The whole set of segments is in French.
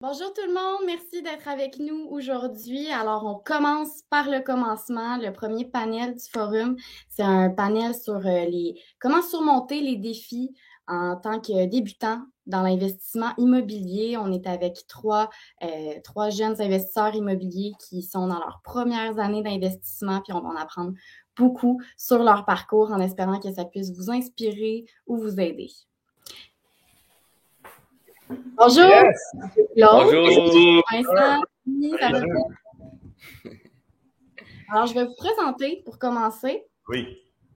Bonjour tout le monde, merci d'être avec nous aujourd'hui. Alors, on commence par le commencement. Le premier panel du forum, c'est un panel sur euh, les comment surmonter les défis en tant que débutant dans l'investissement immobilier. On est avec trois, euh, trois jeunes investisseurs immobiliers qui sont dans leurs premières années d'investissement, puis on va en apprendre beaucoup sur leur parcours en espérant que ça puisse vous inspirer ou vous aider. Bonjour. Bonjour. Alors, je vais vous présenter pour commencer. Oui.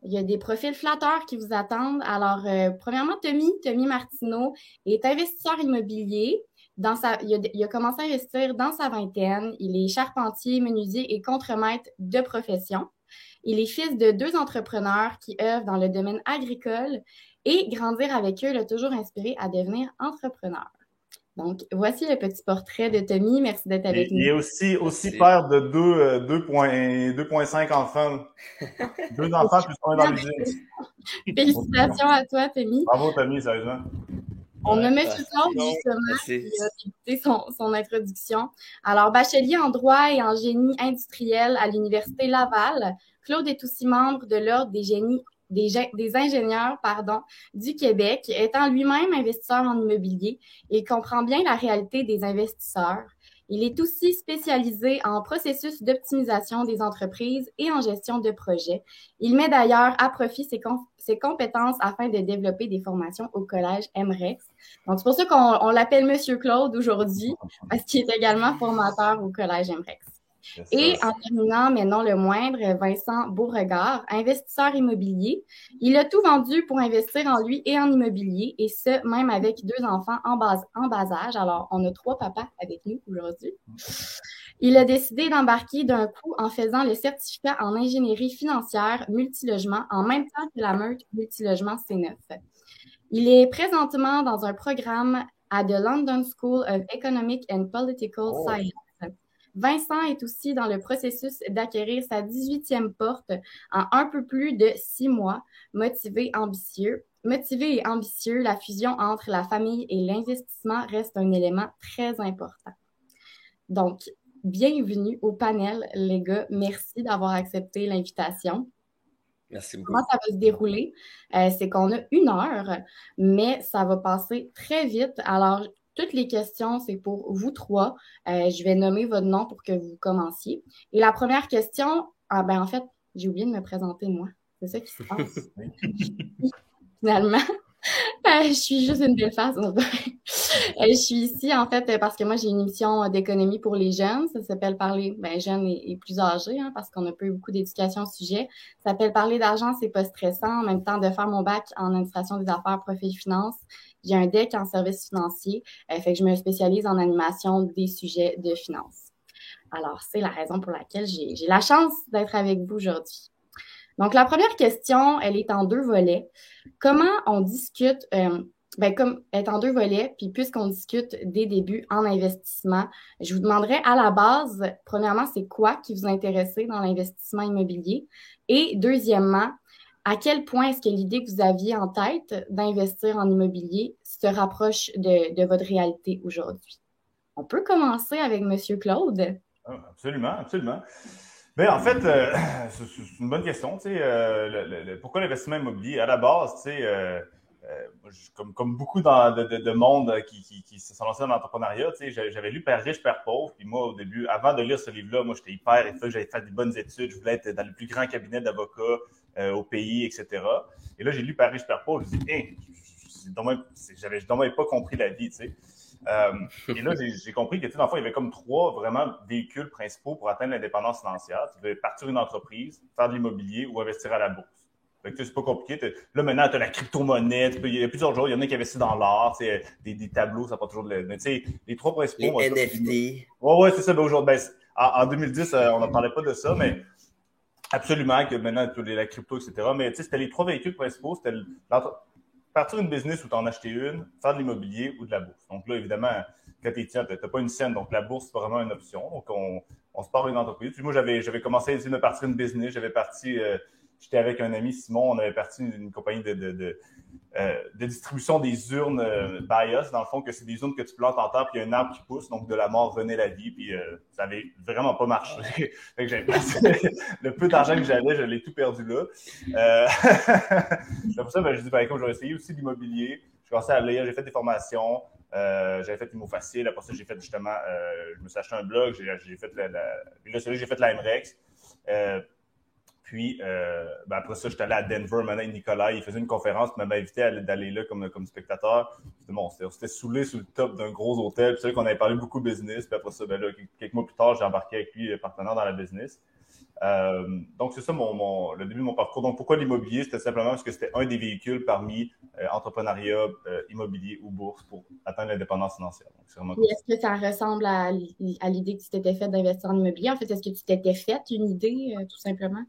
Il y a des profils flatteurs qui vous attendent. Alors, euh, premièrement, Tommy, Tommy Martineau est investisseur immobilier. Dans sa, il, a, il a commencé à investir dans sa vingtaine. Il est charpentier, menuisier et contremaître de profession. Il est fils de deux entrepreneurs qui œuvrent dans le domaine agricole et grandir avec eux l'a toujours inspiré à devenir entrepreneur. Donc, voici le petit portrait de Tommy. Merci d'être avec nous. Il est aussi, aussi père de 2,5 enfants. deux enfants plus un dans l'usine. Félicitations à toi, Tommy. Bravo, Tommy, sérieusement. On a M. Claude, justement, qui a écouté son, son introduction. Alors, bachelier en droit et en génie industriel à l'Université Laval, Claude est aussi membre de l'Ordre des génies des, ingénieurs pardon, du Québec, étant lui-même investisseur en immobilier, il comprend bien la réalité des investisseurs. Il est aussi spécialisé en processus d'optimisation des entreprises et en gestion de projets. Il met d'ailleurs à profit ses, ses, compétences afin de développer des formations au collège MREX. Donc, c'est pour ça qu'on l'appelle Monsieur Claude aujourd'hui, parce qu'il est également formateur au collège MREX. Et en terminant, mais non le moindre, Vincent Beauregard, investisseur immobilier. Il a tout vendu pour investir en lui et en immobilier, et ce, même avec deux enfants en bas, en bas âge. Alors, on a trois papas avec nous aujourd'hui. Il a décidé d'embarquer d'un coup en faisant le certificat en ingénierie financière multilogement en même temps que la meute multilogement C9. Il est présentement dans un programme à The London School of Economic and Political oh. Science Vincent est aussi dans le processus d'acquérir sa 18e porte en un peu plus de six mois, motivé, ambitieux. Motivé et ambitieux, la fusion entre la famille et l'investissement reste un élément très important. Donc, bienvenue au panel, les gars. Merci d'avoir accepté l'invitation. Merci beaucoup. Comment ça va se dérouler? Euh, c'est qu'on a une heure, mais ça va passer très vite. Alors, toutes les questions, c'est pour vous trois. Euh, je vais nommer votre nom pour que vous commenciez. Et la première question, ah ben en fait, j'ai oublié de me présenter moi. C'est ça qui se passe. Finalement. Euh, je suis juste une belle face. Euh, je suis ici, en fait, parce que moi, j'ai une émission d'économie pour les jeunes. Ça s'appelle Parler, ben, jeunes et, plus âgés, hein, parce qu'on n'a pas eu beaucoup d'éducation au sujet. Ça s'appelle Parler d'argent, c'est pas stressant. En même temps, de faire mon bac en administration des affaires, profit finance. J'ai un deck en services financiers. Euh, fait que je me spécialise en animation des sujets de finance. Alors, c'est la raison pour laquelle j'ai la chance d'être avec vous aujourd'hui. Donc, la première question, elle est en deux volets. Comment on discute, euh, ben, comme est en deux volets, puis puisqu'on discute des débuts en investissement, je vous demanderais à la base, premièrement, c'est quoi qui vous intéresse dans l'investissement immobilier? Et deuxièmement, à quel point est-ce que l'idée que vous aviez en tête d'investir en immobilier se rapproche de, de votre réalité aujourd'hui? On peut commencer avec M. Claude. Ah, absolument, absolument. Bien, en fait, euh, c'est une bonne question. Tu sais, euh, pourquoi l'investissement immobilier? À la base, tu sais, euh, comme, comme, beaucoup dans, de, de, monde qui, qui, qui, se sont lancés dans l'entrepreneuriat, tu sais, j'avais lu Père riche, Père pauvre. Puis moi, au début, avant de lire ce livre-là, moi, j'étais hyper que j'avais fait des bonnes études. Je voulais être dans le plus grand cabinet d'avocats au pays, etc. Et là, j'ai lu Père riche, Père pauvre. Je me suis dit, hey, j'avais pas compris la vie, tu sais. Euh, et là, j'ai compris que, dans le fond, il y avait comme trois vraiment véhicules principaux pour atteindre l'indépendance financière. Tu veux partir une entreprise, faire de l'immobilier ou investir à la bourse. Fait que c'est pas compliqué. Là, maintenant, tu as la crypto-monnaie. Il y a plusieurs jours, il y en a qui investissent dans l'art, des, des tableaux, ça pas toujours de Mais tu sais, les trois principaux. Les NFT. Ouais, ouais, c'est ça. Ben, aujourd'hui, ben, en, 2010, euh, on n'en parlait pas de ça, mais absolument que maintenant, la crypto, etc. Mais tu sais, c'était les trois véhicules principaux. C'était partir une business où tu en acheter une, faire de l'immobilier ou de la bourse. Donc là, évidemment, quand tiens, tu n'as pas une scène, donc la bourse, c'est vraiment une option. Donc, on, on se part une entreprise. Puis moi, j'avais, j'avais commencà à essayer de partir une business. J'avais parti, euh, j'étais avec un ami, Simon, on avait parti une, compagnie de, de, euh, de, distribution des urnes euh, BIOS, dans le fond, que c'est des urnes que tu plantes en terre, puis il y a un arbre qui pousse, donc de la mort venait la vie, puis euh, ça avait vraiment pas marché. fait que le peu d'argent que j'avais, je l'ai tout perdu là. c'est pour ça, ben, je dis, ben, écoute, je vais essayer aussi l'immobilier. Je commençais à lire, j'ai fait des formations. Euh, j'avais fait les mots faciles. Après ça, j'ai fait justement, euh, je me suis acheté un blog. J'ai fait la, la, là, j'ai fait la MREX. Euh, puis, euh, ben après ça, j'étais allé à Denver, maintenant, Nicolas, il faisait une conférence, il m'avait invité d'aller là comme, spectateur. Bon, c'était saoulé sur le top d'un gros hôtel. Puis c'est vrai qu'on avait parlé beaucoup business. Puis après ça, ben là, quelques mois plus tard, j'ai embarqué avec lui, partenaire dans la business. Euh, donc, c'est ça mon, le début de mon parcours. Donc, pourquoi l'immobilier? C'était simplement parce que c'était un des véhicules parmi euh, entrepreneuriat, euh, immobilier ou bourse pour atteindre l'indépendance financière. Est-ce que ça ressemble à, l'idée que tu t'étais fait d'investir en immobilier? En fait, est-ce que tu t'étais fait une idée, tout simplement?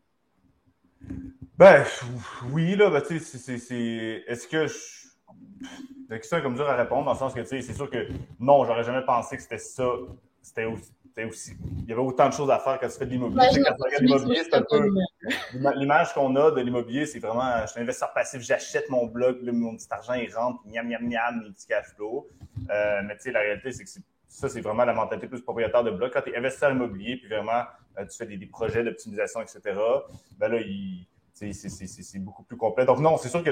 Ben, oui, là, ben, tu sais, c'est. Est-ce que je. La question est comme dur à répondre, dans le sens que, tu sais, c'est sûr que non, j'aurais jamais pensé que c'était ça. C'était aussi aussi, il y avait autant de choses à faire quand tu fais de l'immobilier. quand tu regardes l'immobilier, c'est un peu. L'image qu'on a de l'immobilier, c'est vraiment je suis un investisseur passif, j'achète mon bloc, mon petit argent, il rentre, miam, miam, miam, mes petits cash flow. Euh, mais tu sais, la réalité, c'est que ça, c'est vraiment la mentalité plus propriétaire de bloc. Quand tu es investisseur immobilier, puis vraiment, tu fais des, projets d'optimisation, etc., ben là, c'est beaucoup plus complet. Donc non, c'est sûr que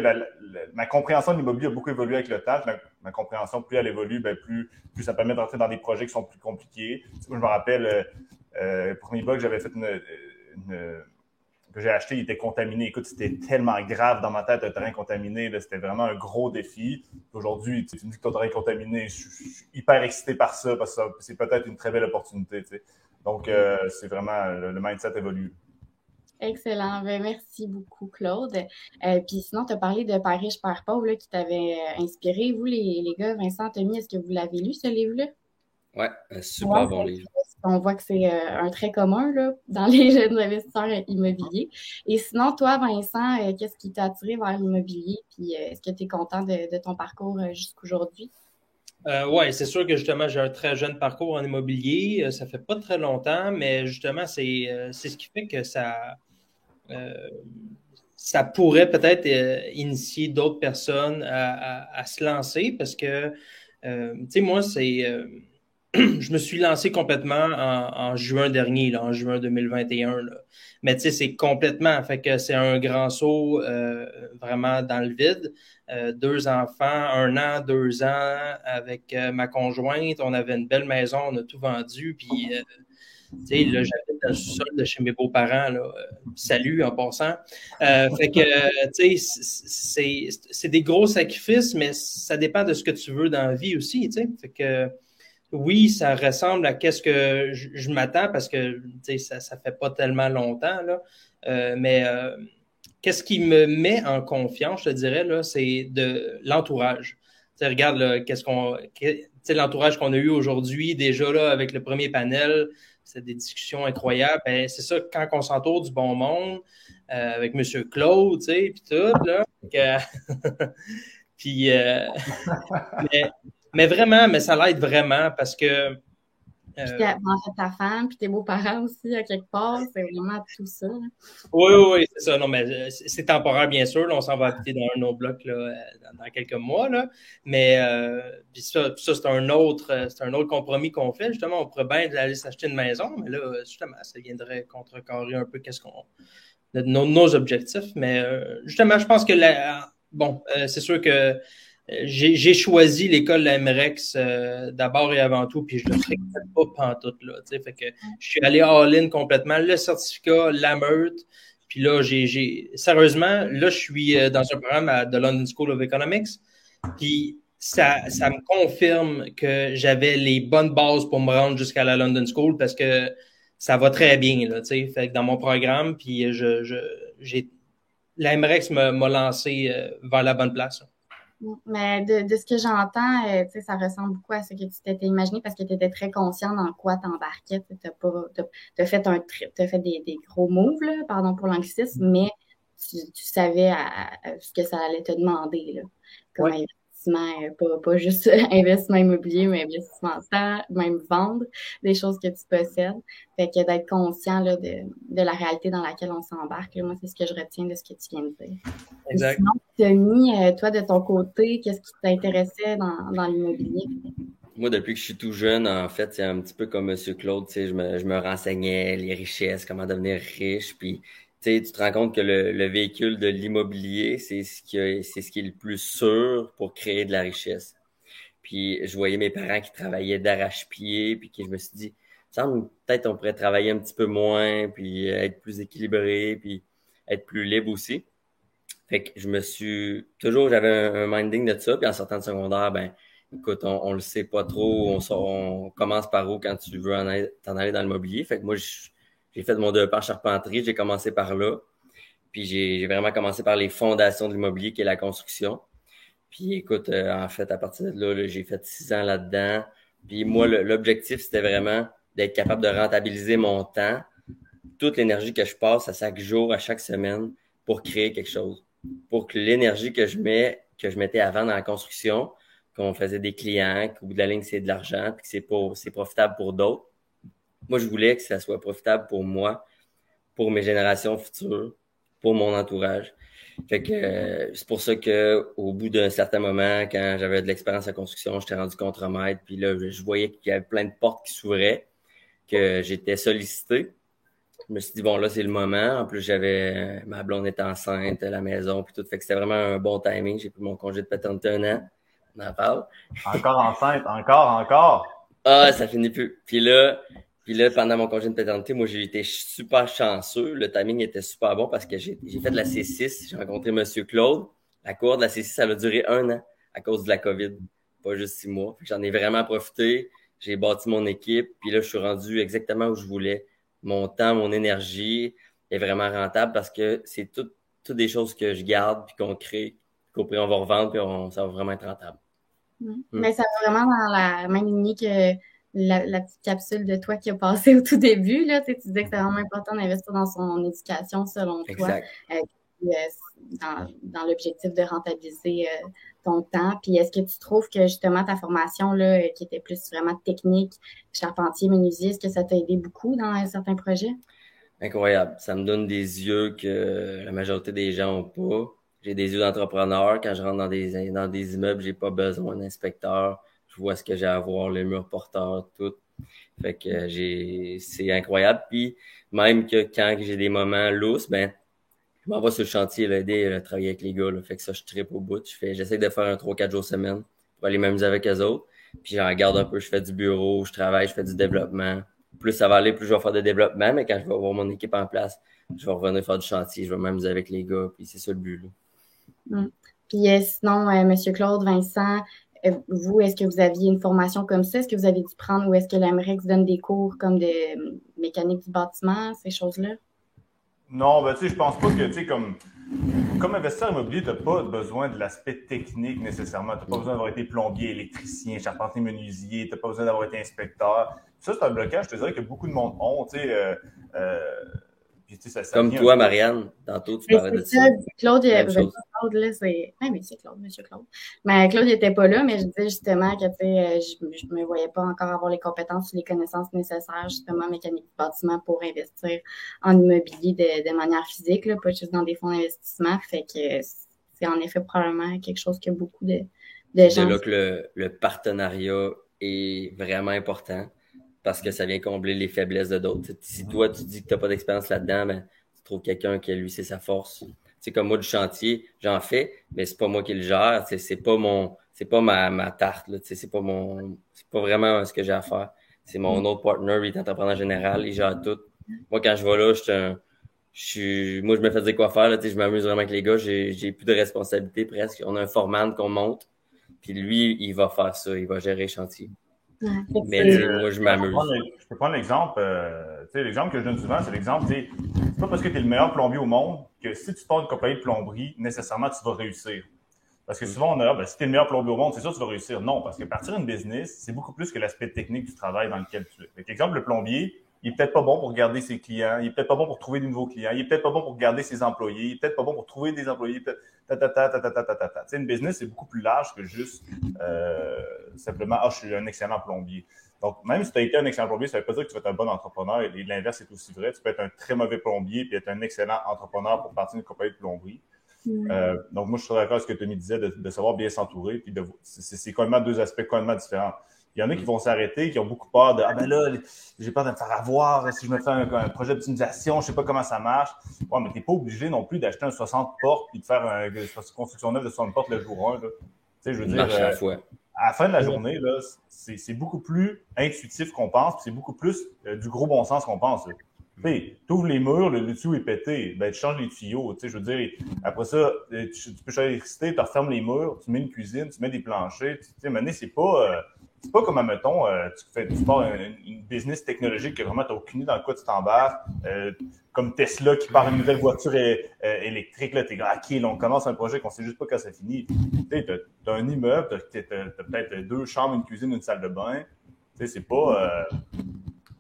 ma compréhension de l'immobilier a beaucoup évolué avec le temps. Ma, compréhension, plus elle évolue, ben, plus, ça permet d'entrer dans des projets qui sont plus compliqués. je me rappelle, euh, euh, le premier bloc que j'avais fait que j'ai acheté, il était contaminé. Écoute, c'était tellement grave dans ma tête, un terrain contaminé. C'était vraiment un gros défi. Aujourd'hui, tu me dis que ton terrain est contaminé. Je, suis hyper excité par ça parce que c'est peut-être une très belle opportunité. Donc, euh, c'est vraiment le mindset évolue. Excellent. Ben, merci beaucoup, Claude. Euh, puis sinon, tu as parlé de Paris, riche, Père pauvre qui t'avait euh, inspiré. Vous, les, les gars, Vincent, Tommy, est-ce que vous l'avez lu, ce livre-là? Oui, un super bon livre. On voit que c'est euh, un trait commun là, dans les jeunes investisseurs immobiliers. Et sinon, toi, Vincent, qu'est-ce qui t'a attiré vers l'immobilier? Puis est-ce que tu es content de, de ton parcours jusqu'aujourd'hui? Euh, oui, c'est sûr que justement, j'ai un très jeune parcours en immobilier. Ça fait pas très longtemps, mais justement, c'est ce qui fait que ça, euh, ça pourrait peut-être euh, initier d'autres personnes à, se lancer parce que, euh, tu sais, moi, c'est. Je me suis lancé complètement en, juin dernier, là, en juin 2021. Là. Mais tu sais, c'est complètement, fait que c'est un grand saut vraiment dans le vide. deux enfants, un an, deux ans avec ma conjointe. On avait une belle maison, on a tout vendu. Puis tu sais, là, j'habite dans le sol de chez mes beaux-parents. Euh, salut en passant. Euh, fait que, tu sais, c'est des gros sacrifices, mais ça dépend de ce que tu veux dans la vie aussi, tu sais. Fait que, oui, ça ressemble à qu'est-ce que je, m'attends parce que, ça, ça fait pas tellement longtemps, là. Euh, mais qu'est-ce qui me met en confiance, je te dirais, c'est de l'entourage. Regarde, qu'est-ce qu'on, l'entourage qu'on a eu aujourd'hui, déjà, là, avec le premier panel, c'est des discussions incroyables. Ben, c'est ça, quand on s'entoure du bon monde, euh, avec M. Claude, tu sais, puis tout, là. puis, euh, mais, vraiment, mais ça l'aide vraiment parce que puis euh, ta femme, puis tes beaux-parents aussi, à quelque part, c'est vraiment tout ça. Oui, oui, oui, c'est ça. Non, mais euh, c'est temporaire, bien sûr. on s'en va habiter dans un autre bloc là, euh, dans, quelques mois. Là. Mais puis ça, ça c'est un autre c'est un autre compromis qu'on fait. Justement, on pourrait bien aller s'acheter une maison, mais là, justement, ça viendrait contrecarrer un peu qu'est-ce qu'on nos, nos, objectifs. Mais justement, je pense que la, bon, c'est sûr que j'ai choisi l'école MREX euh, d'abord et avant tout, puis je ne le regrette pas pantoute, là. Fait que je suis allé all-in complètement, le certificat, la meute. Puis là, j'ai sérieusement, là, je suis euh, dans un programme à, de London School of Economics. Puis ça, ça me confirme que j'avais les bonnes bases pour me rendre jusqu'à la London School parce que ça va très bien, là, fait que dans mon programme, puis je, j'ai la MREX m'a lancé euh, vers la bonne place. Mais de, de ce que j'entends, euh, sais, ça ressemble beaucoup à ce que tu t'étais imaginé parce que tu étais très conscient dans quoi t'embarquais. Tu as, fait, un, as fait des, des gros moves, là, pardon pour l'anglicisme, mais tu, tu savais ce que ça allait te demander là, comme investissement, pas, pas juste investissement immobilier, mais investissement en temps, même vendre des choses que tu possèdes. Fait que d'être conscient là, de, de la réalité dans laquelle on s'embarque. Moi, c'est ce que je retiens de ce que tu viens de dire. Exact. Sinon, Tommy, toi, de ton côté, qu'est-ce qui t'intéressait dans, dans l'immobilier? Moi, depuis que je suis tout jeune, en fait, c'est un petit peu comme M. Claude, tu sais, je me, je me renseignais les richesses, comment devenir riche, puis tu te rends compte que le, véhicule de l'immobilier, c'est ce qui c'est ce qui est le plus sûr pour créer de la richesse. Puis je voyais mes parents qui travaillaient d'arrache-pied, puis que je me suis dit, peut-être on pourrait travailler un petit peu moins, puis être plus équilibré, puis être plus libre aussi. Fait que je me suis toujours, j'avais un, minding de ça, puis en sortant de secondaire, ben écoute, on, on le sait pas trop, on, on commence par où quand tu veux t'en aller dans le mobilier. Fait que moi, j'ai fait mon deux en charpenterie, j'ai commencé par là. Puis j'ai vraiment commencé par les fondations de l'immobilier, qui est la construction. Puis écoute, euh, en fait, à partir de là, j'ai fait six ans là-dedans. Puis moi, l'objectif, c'était vraiment d'être capable de rentabiliser mon temps, toute l'énergie que je passe à chaque jour, à chaque semaine, pour créer quelque chose. Pour que l'énergie que je mets, que je mettais avant dans la construction, qu'on faisait des clients, qu'au bout de la ligne, c'est de l'argent, puis que c'est profitable pour d'autres. Moi, je voulais que ça soit profitable pour moi, pour mes générations futures, pour mon entourage. Fait que euh, c'est pour ça que au bout d'un certain moment, quand j'avais de l'expérience en construction, j'étais rendu contre-maître, puis là, je voyais qu'il y avait plein de portes qui s'ouvraient, que j'étais sollicité. Je me suis dit, bon, là, c'est le moment. En plus, j'avais ma blonde était enceinte, la maison, puis tout. Fait que c'était vraiment un bon timing. J'ai pris mon congé de paternité un an on en parle. Encore enceinte, encore, encore. Ah, ça finit plus. Puis là, puis là, pendant mon congé de paternité, moi, j'ai été super chanceux. Le timing était super bon parce que j'ai fait de la C6. J'ai rencontré Monsieur Claude. La cour de la C6, ça a duré un an à cause de la COVID, pas juste six mois. J'en ai vraiment profité. J'ai bâti mon équipe. Puis là, je suis rendu exactement où je voulais. Mon temps, mon énergie est vraiment rentable parce que c'est toutes des choses que je garde puis qu'on crée on va revendre, puis ça va vraiment être rentable. Mm. Mais ça va vraiment dans la même lignée que la, petite capsule de toi qui a passé au tout début. Là, tu, disais que c'est vraiment important d'investir dans son éducation selon toi. Euh, euh, dans, l'objectif de rentabiliser euh, ton temps. Puis est-ce que tu trouves que justement ta formation là, qui était plus vraiment technique, charpentier, menuisier, est-ce que ça t'a aidé beaucoup dans certains projets? Incroyable. Ça me donne des yeux que la majorité des gens n'ont pas j'ai des yeux d'entrepreneur. Quand je rentre dans des, dans des immeubles, j'ai pas besoin d'inspecteur. Je vois ce que j'ai à voir, les murs porteurs, tout. Fait que j'ai, c'est incroyable. Puis même que quand j'ai des moments lousses, ben, je m'en vais sur le chantier, l'aider à travailler avec les gars. Là. Fait que ça, je tripe au bout. Je fais, j'essaie de faire un 3-4 jours semaine pour aller m'amuser avec eux autres. Puis j'en regarde un peu, je fais du bureau, je travaille, je fais du développement. Plus ça va aller, plus je vais faire de développement, mais quand je vais avoir mon équipe en place, je vais revenir faire du chantier, je vais m'amuser avec les gars, puis c'est ça le but. Là. Mm. Puis euh, sinon, euh, Monsieur Claude, Vincent, vous, est-ce que vous aviez une formation comme ça? Est-ce que vous avez dû prendre ou est-ce que l'AMREX donne des cours comme de mécanique du bâtiment, ces choses-là? Non, ben, tu sais, je pense pas que, tu sais, comme, comme investisseur immobilier, tu n'as pas besoin de l'aspect technique nécessairement. Tu n'as pas besoin d'avoir été plombier, électricien, charpentier, menuisier. Tu n'as pas besoin d'avoir été inspecteur. Ça, c'est un blocage, je te dirais, que beaucoup de monde ont. Tu sais, comme toi, Marianne, tantôt, tu parlais de ça. Claude, il, Claude, là, c'est. Oui, mais c'est Claude, monsieur Claude. Mais Claude n'était pas là, mais je disais justement que, tu sais, je ne me voyais pas encore avoir les compétences ou les connaissances nécessaires, justement, mécanique du bâtiment pour investir en immobilier de, de manière physique, là, pas juste dans des fonds d'investissement. Fait que c'est en effet probablement quelque chose que beaucoup de, de gens. C'est là que le, le partenariat est vraiment important parce que ça vient combler les faiblesses de d'autres. Si toi, tu dis que tu n'as pas d'expérience là-dedans, ben, tu trouves quelqu'un qui, lui, c'est sa force. C'est comme moi du chantier, j'en fais, mais c'est pas moi qui le gère. C'est pas mon, c'est pas ma, ma tarte. C'est pas mon, c'est pas vraiment ce que j'ai à faire. C'est mon mm. autre partner, il est entrepreneur général, il gère tout. Moi, quand je vais là, je suis un, je suis, moi, je me fais dire quoi faire. Là, je m'amuse vraiment avec les gars. J'ai, j'ai plus de responsabilité presque. On a un foreman qu'on monte. Puis lui, il va faire ça. Il va gérer le chantier mais moi, je m'amuse. Je peux prendre l'exemple. Euh, l'exemple que je donne souvent, c'est l'exemple, c'est pas parce que tu es le meilleur plombier au monde que si tu pars une compagnie de plomberie, nécessairement, tu vas réussir. Parce que souvent, on a, ben, si tu es le meilleur plombier au monde, c'est sûr que tu vas réussir. Non, parce que partir d'une business, c'est beaucoup plus que l'aspect technique du travail dans lequel tu es. Par exemple, le plombier, il est peut-être pas bon pour garder ses clients. Il est peut-être pas bon pour trouver de nouveaux clients. Il est peut-être pas bon pour garder ses employés. Il est peut-être pas bon pour trouver des employés. Ta ta ta ta ta ta ta ta. une business c'est beaucoup plus large que juste euh, simplement ah je suis un excellent plombier. Donc même si tu as été un excellent plombier, ça ne veut pas dire que tu vas être un bon entrepreneur. Et l'inverse est aussi vrai. Tu peux être un très mauvais plombier puis être un excellent entrepreneur pour partir d'une compagnie de plomberie. Mm. Euh, donc, moi, je suis d'accord avec ce que Tony disait de, de savoir bien s'entourer. Puis de, c'est, c'est complètement deux aspects complètement différents. Il y en a qui vont s'arrêter, qui ont beaucoup peur de Ah ben là, j'ai peur de me faire avoir si je me fais un, projet d'optimisation, je sais pas comment ça marche. Ouais, mais t'es pas obligé non plus d'acheter un 60 portes et de faire une construction neuve de 60 portes le jour 1. Tu sais, je veux dire. À, euh, à la fin de la journée, là, c'est beaucoup plus intuitif qu'on pense, c'est beaucoup plus euh, du gros bon sens qu'on pense. Tu ouvres les murs, le, dessus est pété, ben, tu changes les tuyaux. Je veux dire, après ça, euh, tu, peux changer l'électricité, tu refermes les murs, tu mets une cuisine, tu mets des planchers. Tu sais, maintenant, c'est pas c'est pas comme, mettons, euh, tu fais du sport, une, business technologique que vraiment tu n'as aucune idée dans quoi tu t'embarques. Euh, comme Tesla qui part une nouvelle voiture euh, électrique, là, t'es OK, là, on commence un projet qu'on sait juste pas quand ça finit. Tu as, un immeuble, tu as, peut-être deux chambres, une cuisine, une salle de bain. Tu sais, c'est pas.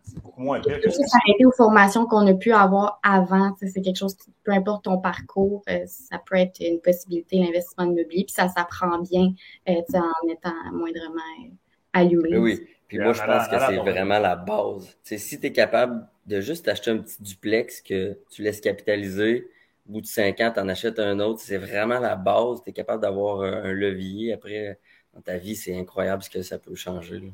c'est beaucoup moins pire que ça. s'arrêter aux formations qu'on a pu avoir avant. C'est quelque chose qui, peu importe ton parcours, ça peut être une possibilité, l'investissement immobilier, puis ça s'apprend bien en étant moindrement oui, puis moi, je pense que c'est vraiment la base. si tu es capable de juste acheter un petit duplex que tu laisses capitaliser, au bout de cinq ans, tu en achètes un autre, c'est vraiment la base. Tu es capable d'avoir un levier. Après, dans ta vie, c'est incroyable ce que ça peut changer.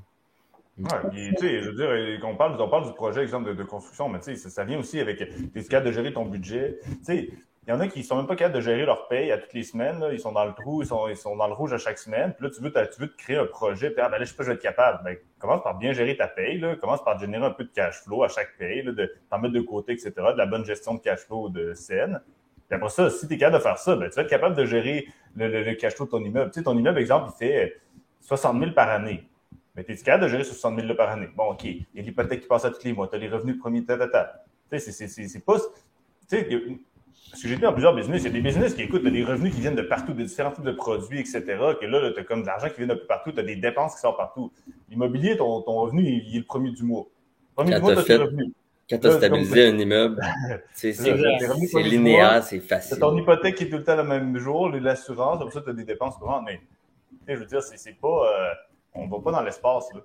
Oui, tu sais, je veux dire, on parle, on parle du projet, exemple, de, construction, mais tu sais, ça, vient aussi avec, tu es capable de gérer ton budget. Tu sais, il y en a qui sont même pas capables de gérer leur paye à toutes les semaines. Ils sont dans le trou, ils sont, ils sont dans le rouge à chaque semaine. Puis là, tu veux, tu veux te créer un projet. Puis ah, ben là, je sais pas, je vais être capable. Ben, commence par bien gérer ta paye. Là. Commence par générer un peu de cash flow à chaque paye, là, de t'en mettre de côté, etc. De la bonne gestion de cash flow de scène. Puis après ça, si tu es capable de faire ça, ben, tu vas être capable de gérer le, le, cash flow de ton immeuble. Tu sais, ton immeuble, exemple, il fait 60 000 par année. Mais tu es capable de gérer 60 000 par année? Bon, OK. Il y a l'hypothèque qui passe à tous les mois. Tu as les revenus premiers, ta, ta, ta. Tu sais, c'est pas. Tu sais, parce que j'étais dans plusieurs business. Il y a des business qui écoutent, des revenus qui viennent de partout, de différents types de produits, etc. Que là, tu as comme de l'argent qui vient de partout, tu as des dépenses qui sortent partout. L'immobilier, ton, ton, revenu, il, est le premier du mois. Le premier du mois, tu as revenus. Quand tu as stabilisé un immeuble, c'est linéaire, c'est facile. C'est ton hypothèque qui est tout le temps le même jour, l'assurance, comme ça, tu as des dépenses courantes. Mais, je veux dire, c'est pas. Euh, on ne va pas dans l'espace, là.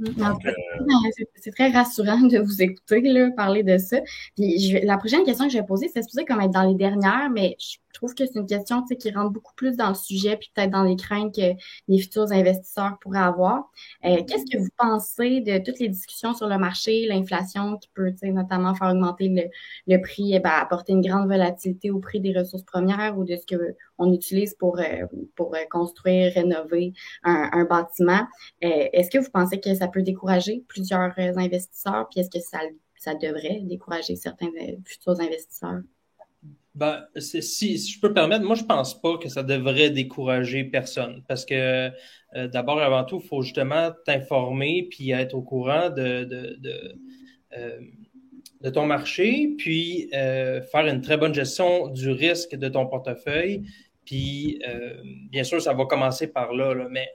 Euh, c'est très rassurant de vous écouter là, parler de ça. Puis la prochaine question que je vais poser, c'est supposé comme être dans les dernières, mais je je trouve que c'est une question qui rentre beaucoup plus dans le sujet, puis peut-être dans les craintes que les futurs investisseurs pourraient avoir. Euh, qu'est-ce que vous pensez de toutes les discussions sur le marché, l'inflation qui peut notamment faire augmenter le, prix, eh ben, apporter une grande volatilité au prix des ressources premières ou de ce qu'on utilise pour, euh, pour euh, construire, rénover un, bâtiment? est-ce que vous pensez que ça peut décourager plusieurs investisseurs, puis est-ce que ça, ça devrait décourager certains futurs investisseurs? Ben, si, je peux permettre, moi, je pense pas que ça devrait décourager personne parce que euh, d'abord, avant tout, il faut justement t'informer puis être au courant de, de, de, euh, ton marché, puis euh, faire une très bonne gestion du risque de ton portefeuille. Puis, bien sûr, ça va commencer par là, mais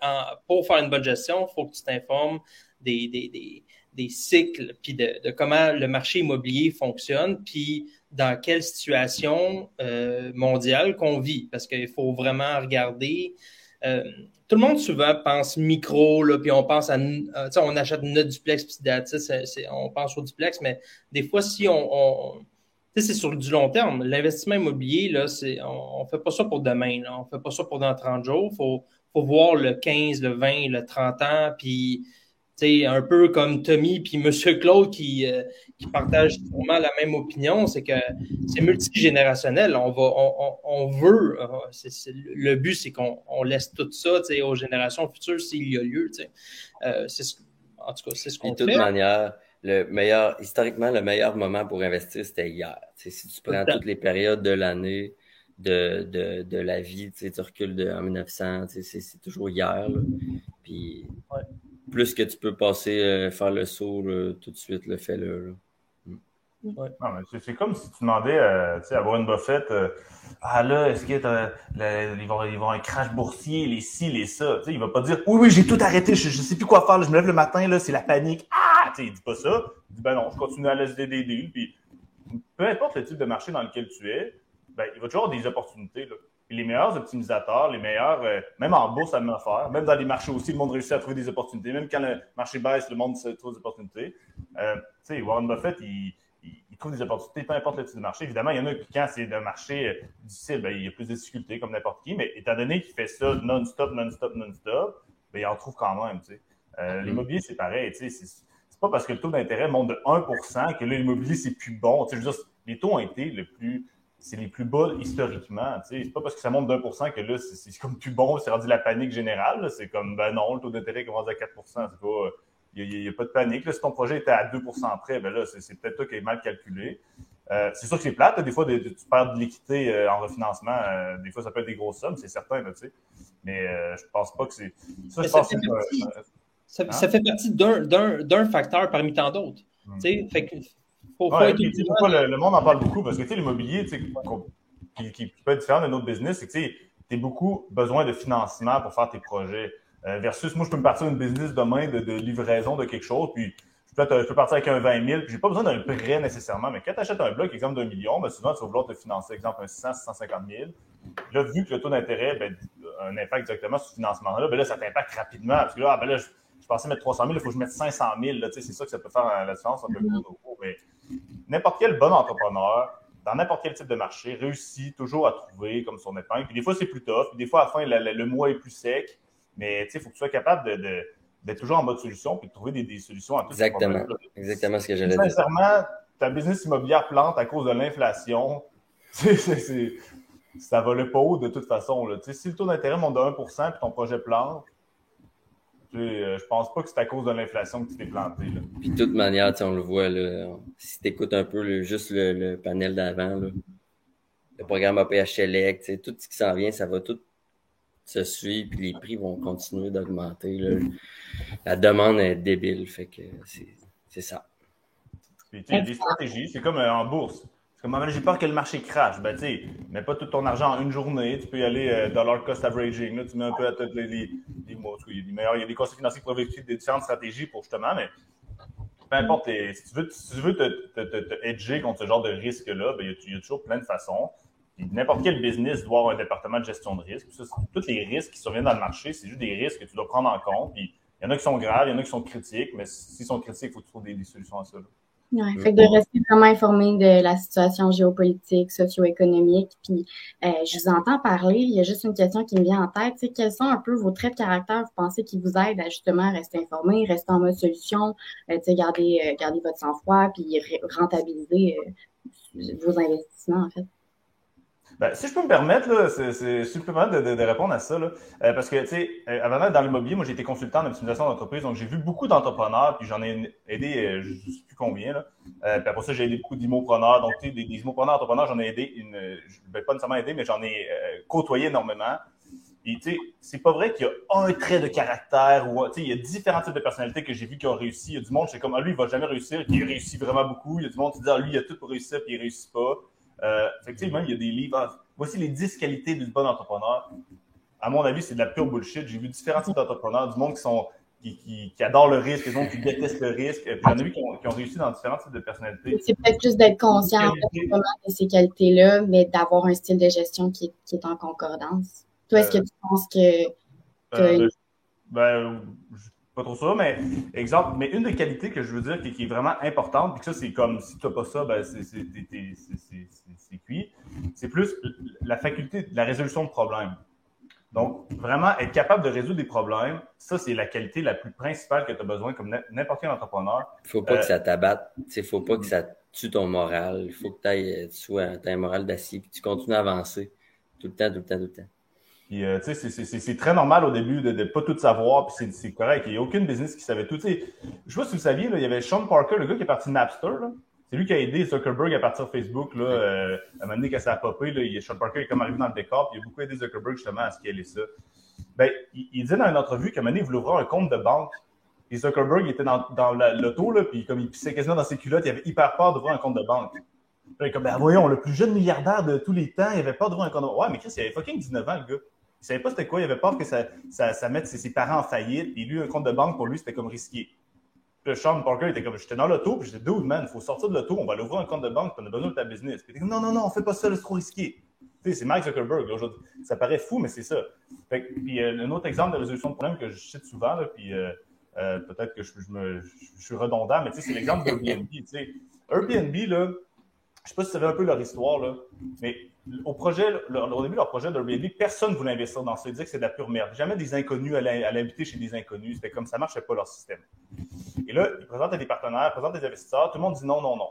pour faire une bonne gestion, il faut que tu t'informes des, des, des, des, cycles, puis de, de comment le marché immobilier fonctionne, puis dans quelle situation euh, mondiale qu'on vit, parce qu'il faut vraiment regarder. Euh, tout le monde souvent pense micro, là, puis on pense à, euh, on achète notre duplex, puis on pense au duplex, mais des fois, si on, c'est sur du long terme. L'investissement immobilier, là, c'est, on ne fait pas ça pour demain, là, on ne fait pas ça pour dans 30 jours. Il faut, faut voir le 15, le 20, le 30 ans, puis c'est un peu comme Tommy puis Monsieur Claude qui, euh, qui partagent sûrement la même opinion, c'est que c'est multigénérationnel. On va, on, on veut, euh, le but c'est qu'on on laisse tout ça aux générations futures s'il y a lieu. Euh, en tout cas, c'est ce qu'on fait. De toute manière, le meilleur, historiquement, le meilleur moment pour investir, c'était hier. si tu prends toutes les périodes de l'année, de, de, de, la vie, tu recules de, en 1900, c'est toujours hier. Puis, plus que tu peux passer, euh, faire le saut tout de suite, le fais-le. Mm. c'est comme si tu demandais euh, à Warren Buffett euh, Ah là, est-ce qu'il ils, vont, ils vont un crash boursier, les ci, les ça. sais, il va pas dire Oui, oui, j'ai tout arrêté, je, ne sais plus quoi faire, je me lève le matin, là, c'est la panique. Ah! il dit pas ça. Il dit, ben non, je continue à laisser des deals. Puis, peu importe le type de marché dans lequel tu es, ben, il va toujours avoir des opportunités. Là. Les meilleurs optimisateurs, les meilleurs, euh, même en bourse, ça me faire. Même dans les marchés aussi, le monde réussit à trouver des opportunités. Même quand le marché baisse, le monde trouve des opportunités. Euh, tu sais, Warren Buffett, il, il, trouve des opportunités, peu importe le type de marché. Évidemment, il y en a qui, quand c'est un marché euh, difficile, ben, il y a plus de difficultés comme n'importe qui. Mais étant donné qu'il fait ça non-stop, non-stop, non-stop, ben, il en trouve quand même. Tu sais. Euh. L'immobilier, c'est pareil. Tu sais, c'est pas parce que le taux d'intérêt monte de 1% que l'immobilier, c'est plus bon. Tu sais, je veux dire, les taux ont été le plus c'est les plus bas historiquement. Ce n'est pas parce que ça monte d'un pour cent que là, c'est comme plus bon, c'est rendu la panique générale. C'est comme, ben non, le taux d'intérêt commence à 4 Il n'y a, pas de panique. Là, si ton projet était à 2 près, ben là, c'est peut-être toi qui es mal calculé. Euh, c'est sûr que c'est plate. Des fois, tu perds de l'équité euh, en refinancement. Euh, des fois, ça peut être des grosses sommes, c'est certain. Là, mais je pense pas que c'est. Ça, ça, fait partie, ça, hein? fait partie d'un facteur parmi tant d'autres. Hmm. Fait que le, monde en parle beaucoup? Parce que l'immobilier qui, qui, peut être différent d'un autre business, c'est que tu as beaucoup besoin de financement pour faire tes projets. Euh, versus, moi, je peux me partir d'une business demain de, livraison de quelque chose, puis je peux, je peux partir avec un 20 000, puis j'ai pas besoin d'un prêt nécessairement. Mais quand tu achètes un bloc, exemple d'un million, ben souvent, tu vas vouloir te financer, exemple, un 600, 650 000. Là, vu que le taux d'intérêt ben, a un impact directement sur ce financement-là, ben là, ça t'impacte rapidement. Parce que là, ah, ben là je, pensais mettre 300 000, il faut que je mette 500 000. C'est ça que ça peut faire la différence entre le cours Mais n'importe quel bon entrepreneur, dans n'importe quel type de marché, réussit toujours à trouver comme son épingle. Puis des fois, c'est plus tough. Puis des fois, à la fin, le, mois est plus sec. Mais il faut que tu sois capable de, d'être toujours en mode solution puis de trouver des, solutions à tous Exactement. Exactement ce que j'allais dire. Sincèrement, ta business immobilière plante à cause de l'inflation. ça va le pas haut de toute façon. Là. Si le taux d'intérêt monte de 1% puis ton projet plante, euh, je pense pas que c'est à cause de l'inflation que tu t'es planté. Là. Puis de toute manière, on le voit, là, si tu écoutes un peu juste le, panel d'avant, le programme APH Select, tout ce qui s'en vient, ça va tout se suivre, puis les prix vont continuer d'augmenter. La demande est débile, fait que c'est ça. Puis, des stratégies, c'est comme euh, en bourse. Comme j'ai peur que le marché crache. Ben, tu mets pas tout ton argent en une journée. Tu peux y aller euh, dollar cost averaging. Là, tu mets un peu à toutes les, mots. Il y a des meilleurs, il y a des conseils financiers qui peuvent des différentes stratégies pour justement, mais peu importe, si tu veux, te, te, te, edger contre ce genre de risque-là, ben, il, y a, toujours plein de façons. N'importe quel business doit avoir un département de gestion de risque. tous les risques qui surviennent dans le marché, c'est juste des risques que tu dois prendre en compte. Il y en a qui sont graves, il y en a qui sont critiques, mais s'ils sont critiques, il faut trouver des, solutions à ça. Ouais, fait de rester vraiment informé de la situation géopolitique, socio-économique. Puis, euh, je vous entends parler. Il y a juste une question qui me vient en tête. sais, quels sont un peu vos traits de caractère, vous pensez, qui vous aident à justement rester informé, rester en mode solution, euh, garder, euh, garder votre sang-froid, puis rentabiliser euh, vos investissements, en fait? Ben, si je peux me permettre, là, si je peux me permettre de, répondre à ça, là, euh, parce que, tu sais, euh, avant d'être dans l'immobilier, moi, j'ai été consultant en optimisation d'entreprise, donc j'ai vu beaucoup d'entrepreneurs, puis j'en ai aidé, euh, je ne sais plus combien, là. puis après ça, j'ai aidé beaucoup d'immopreneurs, donc, tu sais, des, immopreneurs, entrepreneurs, j'en ai aidé je ne vais pas nécessairement aider, mais j'en ai côtoyé énormément. Et, tu sais, c'est pas vrai qu'il y a un trait de caractère ou, tu sais, il y a différents types de personnalités que j'ai vu qui ont réussi. Il y a du monde, c'est comme, ah, lui, il va jamais réussir, il réussit vraiment beaucoup. Il y a du monde qui dit, ah, lui, il a tout pour réussir, puis il réussit pas. Euh, effectivement, il y a des livres. Ah, voici les 10 qualités du bon entrepreneur. À mon avis, c'est de la pure bullshit. J'ai vu différents types d'entrepreneurs, du monde qui sont qui, qui, adorent le risque, des gens qui détestent le risque. Puis j'en ai vu qui ont, qui ont, réussi dans différents types de personnalités. C'est peut-être juste d'être conscient de ces qualités-là, mais d'avoir un style de gestion qui est, qui est en concordance. Toi, est-ce que tu penses que. que... Euh, ben, pas trop ça, mais exemple, mais une des qualités que je veux dire qui, est vraiment importante, puis que ça, c'est comme si tu n'as pas ça, ben c'est cuit, c'est plus la faculté de la résolution de problèmes. Donc, vraiment être capable de résoudre des problèmes, ça, c'est la qualité la plus principale que tu as besoin comme n'importe quel entrepreneur. Il ne faut pas que euh, ça t'abatte, il ne faut pas que ça tue ton moral, il faut que tu aies un moral d'acier, que tu continues à avancer tout le temps, tout le temps, tout le temps. Puis, euh, tu sais, c'est très normal au début de ne pas tout savoir, puis c'est correct. Il n'y a aucune business qui savait tout. Je ne sais pas si vous saviez, là, il y avait Sean Parker, le gars qui est parti de Napster. C'est lui qui a aidé Zuckerberg à partir de Facebook. Là, euh, à un moment donné, quand ça a popé, là, il, Sean Parker est comme arrivé dans le décor, puis il a beaucoup aidé Zuckerberg justement à ce qu'il ait ça. Ben, il, il dit dans une entrevue qu'à un moment donné, il voulait ouvrir un compte de banque. Et Zuckerberg il était dans, dans l'auto, là, puis comme il pissait quasiment dans ses culottes, il avait hyper peur d'ouvrir un compte de banque. Puis, comme, ben voyons, le plus jeune milliardaire de tous les temps, il avait peur d'ouvrir un compte de banque. Ouais, mais Chris, il avait fucking 19 ans, le gars. Il savait pas c'était quoi. Il avait peur que ça, ça, mette ses, parents en faillite. Et lui, un compte de banque, pour lui, c'était comme risqué. le Sean Parker était comme, j'étais dans l'auto, puis j'étais, dude, man, il faut sortir de l'auto, on va aller ouvrir un compte de banque, puis on a besoin de ta business. Puis il était non, non, non, on fait pas ça, c'est trop risqué. Tu c'est Mark Zuckerberg. ça paraît fou, mais c'est ça. Fait, puis euh, un autre exemple de résolution de problème que je cite souvent, là, puis euh, euh, peut-être que je, me, je, suis redondant, mais tu c'est l'exemple d'Airbnb. tu. Airbnb, là, je sais pas si vous savez un peu leur histoire, là, mais au projet, au début, leur projet d'Airbnb, personne ne voulait investir dans ça. Ils disaient que c'est de la pure merde. Jamais des inconnus allaient, inviter chez des inconnus. C'était comme ça marchait pas leur système. Et là, ils présentent à des partenaires, ils présentent des investisseurs. Tout le monde dit non, non, non.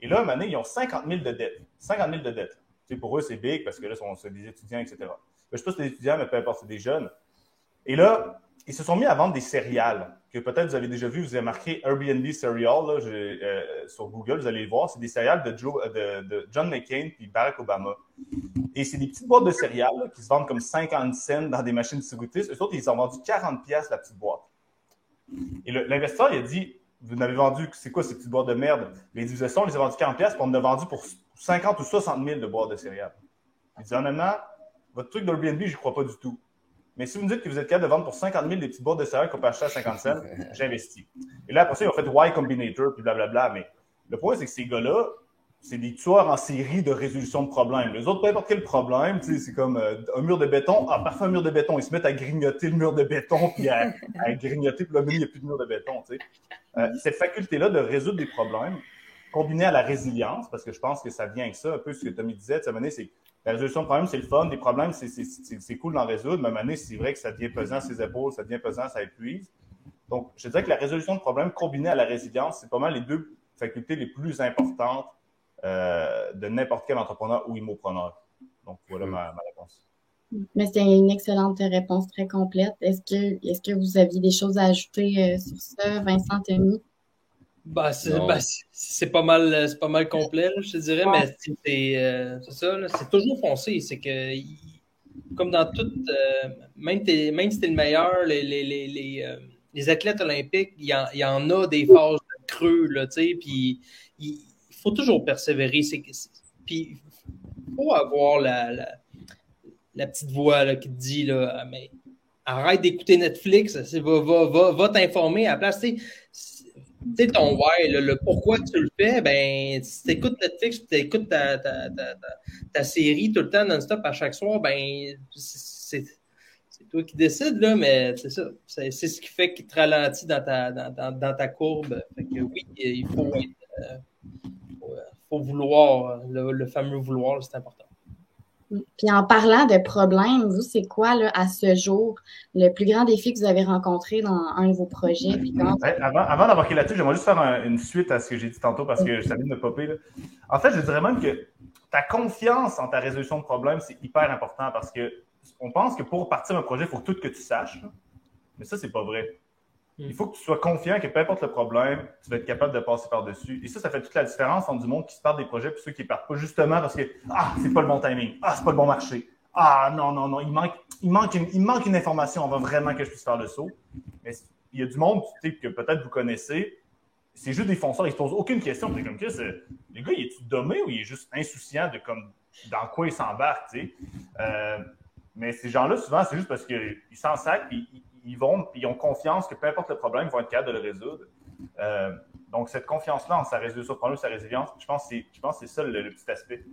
Et là, un ils ont 50 000 de dettes. 50 000 de dettes. Pour eux, c'est big parce que là, c'est des étudiants, etc. Je ne sais pas si c'est des étudiants, mais peu importe, c'est des jeunes. Et là, ils se sont mis à vendre des céréales que peut-être vous avez déjà vu. Vous avez marqué Airbnb Cereal euh, sur Google, vous allez le voir. C'est des céréales de, de, John McCain et Barack Obama. Et c'est des petites boîtes de céréales qui se vendent comme 50 cents dans des machines de Eux autres, ils ont vendu 40 pièces la petite boîte. Et l'investisseur, il a dit, vous n'avez vendu, c'est quoi ces petites boîtes de merde? Les divisions, on les a vendues 40 pièces, puis on a vendu pour 50 ou 60 000 de boîtes de céréales. Il dit, honnêtement, votre truc d'Airbnb, je ne crois pas du tout. Mais si vous me dites que vous êtes capable de vendre pour 50 000 des petites boîtes de céréales qu'on peut acheter à 50 cents, j'investis. Et là, après ça, ils ont fait Y Combinator, puis blablabla. Mais le point, c'est que ces gars-là, c'est des tueurs en série de résolution de problèmes. Les autres, peu importe quel problème, c'est comme euh, un mur de béton. Ah, parfois un mur de béton. Ils se mettent à grignoter le mur de béton, puis à, grignoter, puis là, il n'y a plus de mur de béton. Euh, cette faculté-là de résoudre des problèmes, combinée à la résilience, parce que je pense que ça vient avec ça, un peu ce que Tommy disait, de c'est la résolution de problèmes, c'est le fun. Des problèmes, c'est cool d'en résoudre. Mais à un c'est vrai que ça devient pesant ses épaules, ça devient pesant, ça épuise. Donc, je dirais que la résolution de problèmes combinée à la résilience, c'est pas mal les deux facultés les plus importantes euh, de n'importe quel entrepreneur ou immopreneur. Donc, voilà ma, réponse. Mais c'est une excellente réponse très complète. Est-ce que, est que vous aviez des choses à ajouter euh, sur ça, Vincent, Tommy? Bah, bah, c'est pas mal c'est pas mal complet, je te dirais, mais c'est euh, ça, c'est toujours foncé. C'est que comme dans tout, euh, même, même si t'es le meilleur, les, les, les, euh, les athlètes olympiques, il y, en, y, en a des phases de creux, là, tu sais, puis il, faut toujours persévérer. Puis il faut avoir la, la, la, petite voix là, qui te dit là, ah, mais arrête d'écouter Netflix, va, va, va, va t'informer à la place. Tu sais, ton why, le, pourquoi tu le fais, ben, si tu écoutes Netflix, tu écoutes ta, ta, ta, série tout le temps non-stop à chaque soir, ben, c'est toi qui décides, là, mais c'est ça. C'est ce qui fait qu'il te ralentit dans ta, dans, dans, ta courbe. Fait que oui, il faut, être, euh, faut, vouloir, le fameux vouloir, c'est important. Puis en parlant de problèmes, vous, c'est quoi là, à ce jour le plus grand défi que vous avez rencontré dans un de vos projets? avant, avant d'embarquer là-dessus, j'aimerais juste faire une suite à ce que j'ai dit tantôt parce que ça vient de popper. Là. En fait, je dirais même que ta confiance en ta résolution de problème, c'est hyper important parce que on pense que pour partir un projet, il faut tout que tu saches. Mais ça, c'est pas vrai. Il faut que tu sois confiant que peu importe le problème, tu vas être capable de passer par-dessus. Et ça, ça fait toute la différence entre du monde qui se part des projets et ceux qui partent pas justement parce que Ah, c'est pas le bon timing. Ah, c'est pas le bon marché. Ah, non, non, non, il manque, il manque, une, il manque une information. On va vraiment que je puisse faire le saut. Mais il y a du monde que peut-être vous connaissez. C'est juste des fonceurs, ils se posent aucune question. C'est comme euh, le gars, il est-tu dommé ou il est juste insouciant de comme dans quoi il s'embarque, tu sais? Euh, mais ces gens-là, souvent, c'est juste parce qu'ils s'en sacent et ils vont, ils ont confiance que peu importe le problème, ils vont être capables de le résoudre. Euh, donc, cette confiance-là en sa résolution de problème, sa résilience, je pense que c'est ça le, petit aspect.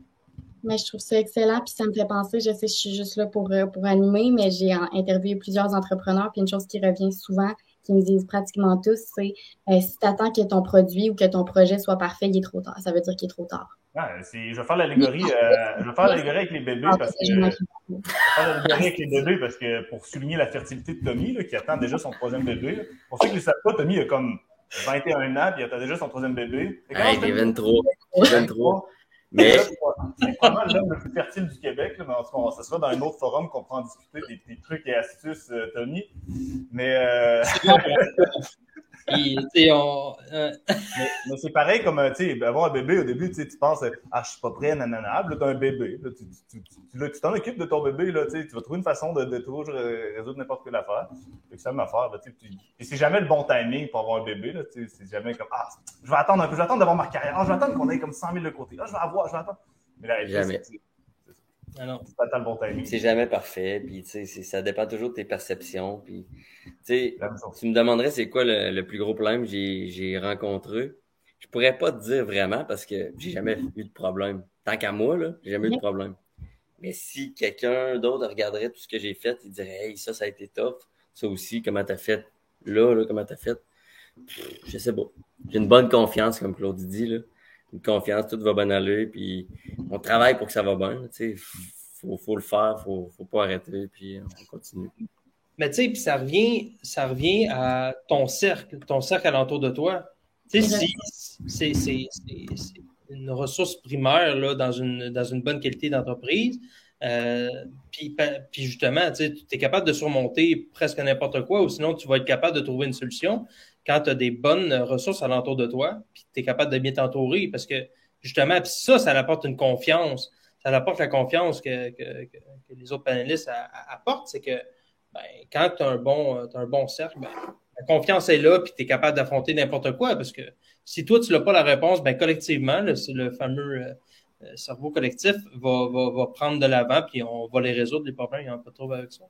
Mais je trouve ça excellent, puis ça me fait penser, je sais, je suis juste là pour, euh, pour animer, mais j'ai interviewé plusieurs entrepreneurs, puis une chose qui revient souvent, qui me disent pratiquement tous, c'est euh, si tu attends que ton produit ou que ton projet soit parfait, il est trop tard. Ça veut dire qu'il est trop tard. Ah, je vais faire l'allégorie. Euh, l'allégorie avec les bébés ah, parce que. Je vais faire l'allégorie avec les bébés parce que pour souligner la fertilité de Tommy, qui attend déjà son troisième bébé. Pour ceux qui ne le savent pas, Tommy a comme 21 ans, puis il attend déjà son troisième bébé. Ah, il est 23. 23. Mais... C'est probablement l'homme le plus fertile du Québec. Là, mais en tout cas, ça sera dans un autre forum qu'on pourra en discuter des, des, trucs et astuces, euh, Tommy. Mais. Euh... on, euh, mais, c'est pareil comme avoir un bébé au début, tu penses Ah, je suis pas prêt, nanana. Là, tu as un bébé. Là, tu t'en occupes de ton bébé. Là, tu vas trouver une façon de, de toujours résoudre n'importe quelle affaire. C'est ça affaire. Et c'est jamais le bon timing pour avoir un bébé. C'est jamais comme Ah, je vais attendre un peu, je vais attendre d'avoir ma carrière. Ah, je vais attendre qu'on ait comme 100 000 de côté. Ah, je vais avoir, je vais attendre. Mais là, jamais. Pas le bon timing. C'est jamais parfait, puis ça dépend toujours de tes perceptions. Puis, tu me demanderais c'est quoi le, plus gros problème que j'ai rencontré. Je pourrais pas te dire vraiment parce que j'ai jamais eu de problème. Tant qu'à moi, là, j'ai jamais eu de problème. Mais si quelqu'un d'autre regarderait tout ce que j'ai fait, il dirait Hey, ça, ça a été tough. Ça aussi, comment t'as fait? Là, là, comment t'as fait? Je sais pas. J'ai une bonne confiance, comme Claude dit, là. Une confiance, tout va bien aller, puis on travaille pour que ça va bien. Tu sais, faut, faut le faire, faut, faut pas arrêter, puis on continue. Mais tu sais, puis ça revient, ça revient à ton cercle, ton cercle alentour de toi. Tu sais, si c'est une ressource primaire là, dans, une, dans une bonne qualité d'entreprise, euh, puis, justement, tu es capable de surmonter presque n'importe quoi, ou sinon tu vas être capable de trouver une solution quand tu as des bonnes ressources alentour de toi, puis tu es capable de bien t'entourer, parce que justement, ça, ça apporte une confiance. Ça apporte la confiance que, que, les autres panélistes apportent, c'est que ben, quand tu as, un bon, un bon cercle, ben, la confiance est là, puis tu es capable d'affronter n'importe quoi, parce que si toi, tu n'as pas la réponse, ben, collectivement, c'est le fameux euh, euh, cerveau collectif va, va, va prendre de l'avant, puis on va les résoudre, les problèmes, il n'y a pas trop avec ça.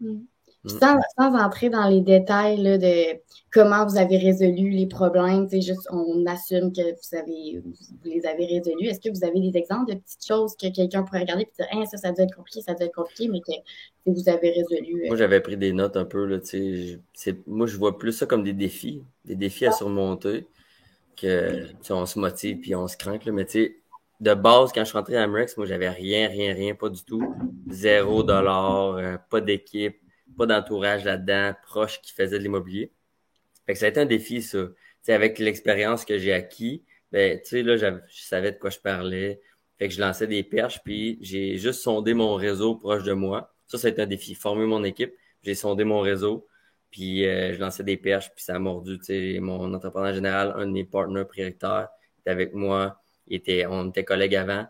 Mm. Sans, sans, entrer dans les détails là, de comment vous avez résolu les problèmes, juste on assume que vous, avez, vous les avez résolus. Est-ce que vous avez des exemples de petites choses que quelqu'un pourrait regarder et dire hein, ça, ça doit être compliqué, ça doit être compliqué, mais que, vous avez résolu? Euh? Moi, j'avais pris des notes un peu. Là, moi, je vois plus ça comme des défis, des défis à surmonter, que on se motive puis on se craint. Là, mais tu sais, de base, quand je suis rentré à Amrex, moi, j'avais rien, rien, rien, pas du tout. Zéro dollar, euh, pas d'équipe, pas d'entourage là-dedans, proche qui faisait de l'immobilier. Fait que ça a été un défi, ça. sais, avec l'expérience que j'ai acquis, ben, tu sais, là, je savais de quoi je parlais. Fait que je lançais des perches, puis j'ai juste sondé mon réseau proche de moi. Ça, ça a été un défi. Former mon équipe, j'ai sondé mon réseau, puis euh, je lançais des perches, puis ça a mordu. Mon entrepreneur général, un de mes partenaires prioritaires, était avec moi était, on était collègues avant,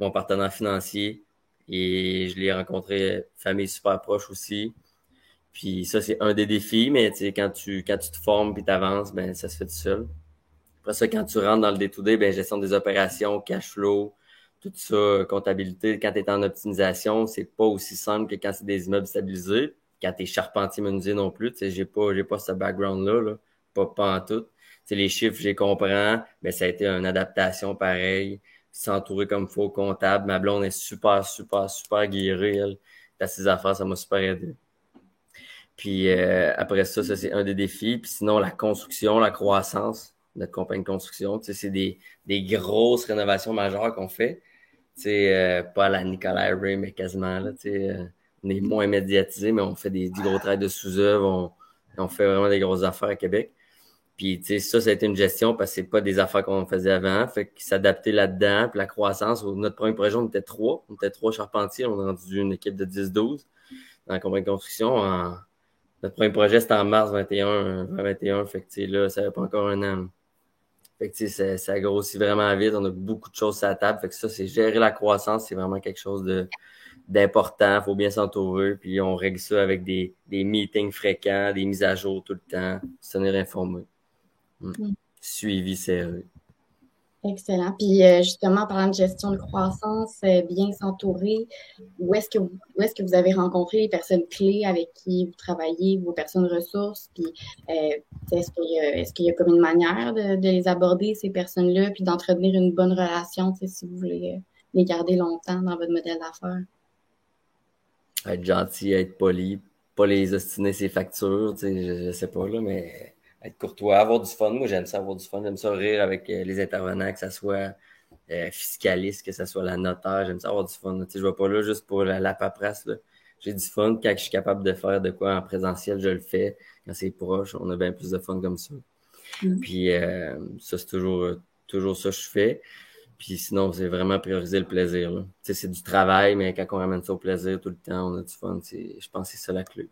mon partenaire financier, et je l'ai rencontré, famille super proche aussi. Puis ça, c'est un des défis, mais quand tu, quand tu te formes puis tu avances, ben, ça se fait tout seul. Après ça, quand tu rentres dans le day-to-day, ben, gestion des opérations, cash flow, tout ça, comptabilité, quand tu es en optimisation, c'est pas aussi simple que quand c'est des immeubles stabilisés. Quand tu es charpentier menuisier non plus, tu sais, j'ai pas, j'ai pas ce background-là, là. Pas, pas en tout les chiffres, j'ai comprends, mais ça a été une adaptation pareille. S'entourer comme faux comptable. Ma blonde est super, super, super guérie, elle. Ses affaires, ça m'a super aidé. Puis euh, après ça, ça c'est un des défis. Puis sinon, la construction, la croissance, notre compagnie de construction, c'est des, des grosses rénovations majeures qu'on fait. euh, pas à la Nicolas Ray, mais quasiment. Là, euh, on est moins médiatisé, mais on fait des, des gros travaux de sous-œuvre. On, on fait vraiment des grosses affaires à Québec. Puis, ça, ça a été une gestion parce que c'est pas des affaires qu'on faisait avant. Fait qu'ils s'adaptaient là-dedans. Puis la croissance, notre premier projet, on était trois. On était trois charpentiers. On a rendu une équipe de 10-12 dans la compagnie de construction. Notre premier projet, c'était en mars 21, 2021. Fait que, tu sais, là, ça n'avait pas encore un an. Fait que, tu sais, ça, ça grossit vraiment vite. On a beaucoup de choses à la table. Fait que ça, c'est gérer la croissance. C'est vraiment quelque chose de, d'important. faut bien s'entourer. Puis on règle ça avec des, des meetings fréquents, des mises à jour tout le temps, se tenir informé. Mm. Mm. Suivi serré. Excellent. Puis euh, justement, en parlant de gestion de croissance, euh, bien s'entourer, où est-ce que vous, où est-ce que vous avez rencontré les personnes clés avec qui vous travaillez, vos personnes ressources, puis euh, est-ce qu'il y, a, comme une manière de, les aborder, ces personnes-là, puis d'entretenir une bonne relation, si vous voulez les garder longtemps dans votre modèle d'affaires? Être gentil, être poli, pas les ostiner ses factures, je, je sais pas, là, mais être courtois, avoir du fun. Moi, j'aime ça avoir du fun. J'aime ça rire avec euh, les intervenants, que ce soit euh, fiscaliste, que ce soit la notaire. J'aime ça avoir du fun. Tu sais, je vais pas là juste pour la, paperasse. J'ai du fun. Quand je suis capable de faire de quoi en présentiel, je le fais. Quand c'est proche, on a bien plus de fun comme ça. Mm. Puis euh, ça, c'est toujours, toujours ça que je fais. Puis sinon, c'est vraiment prioriser le plaisir. Tu sais, c'est du travail, mais quand on ramène ça au plaisir tout le temps, on a du fun. Je pense que c'est ça la clé.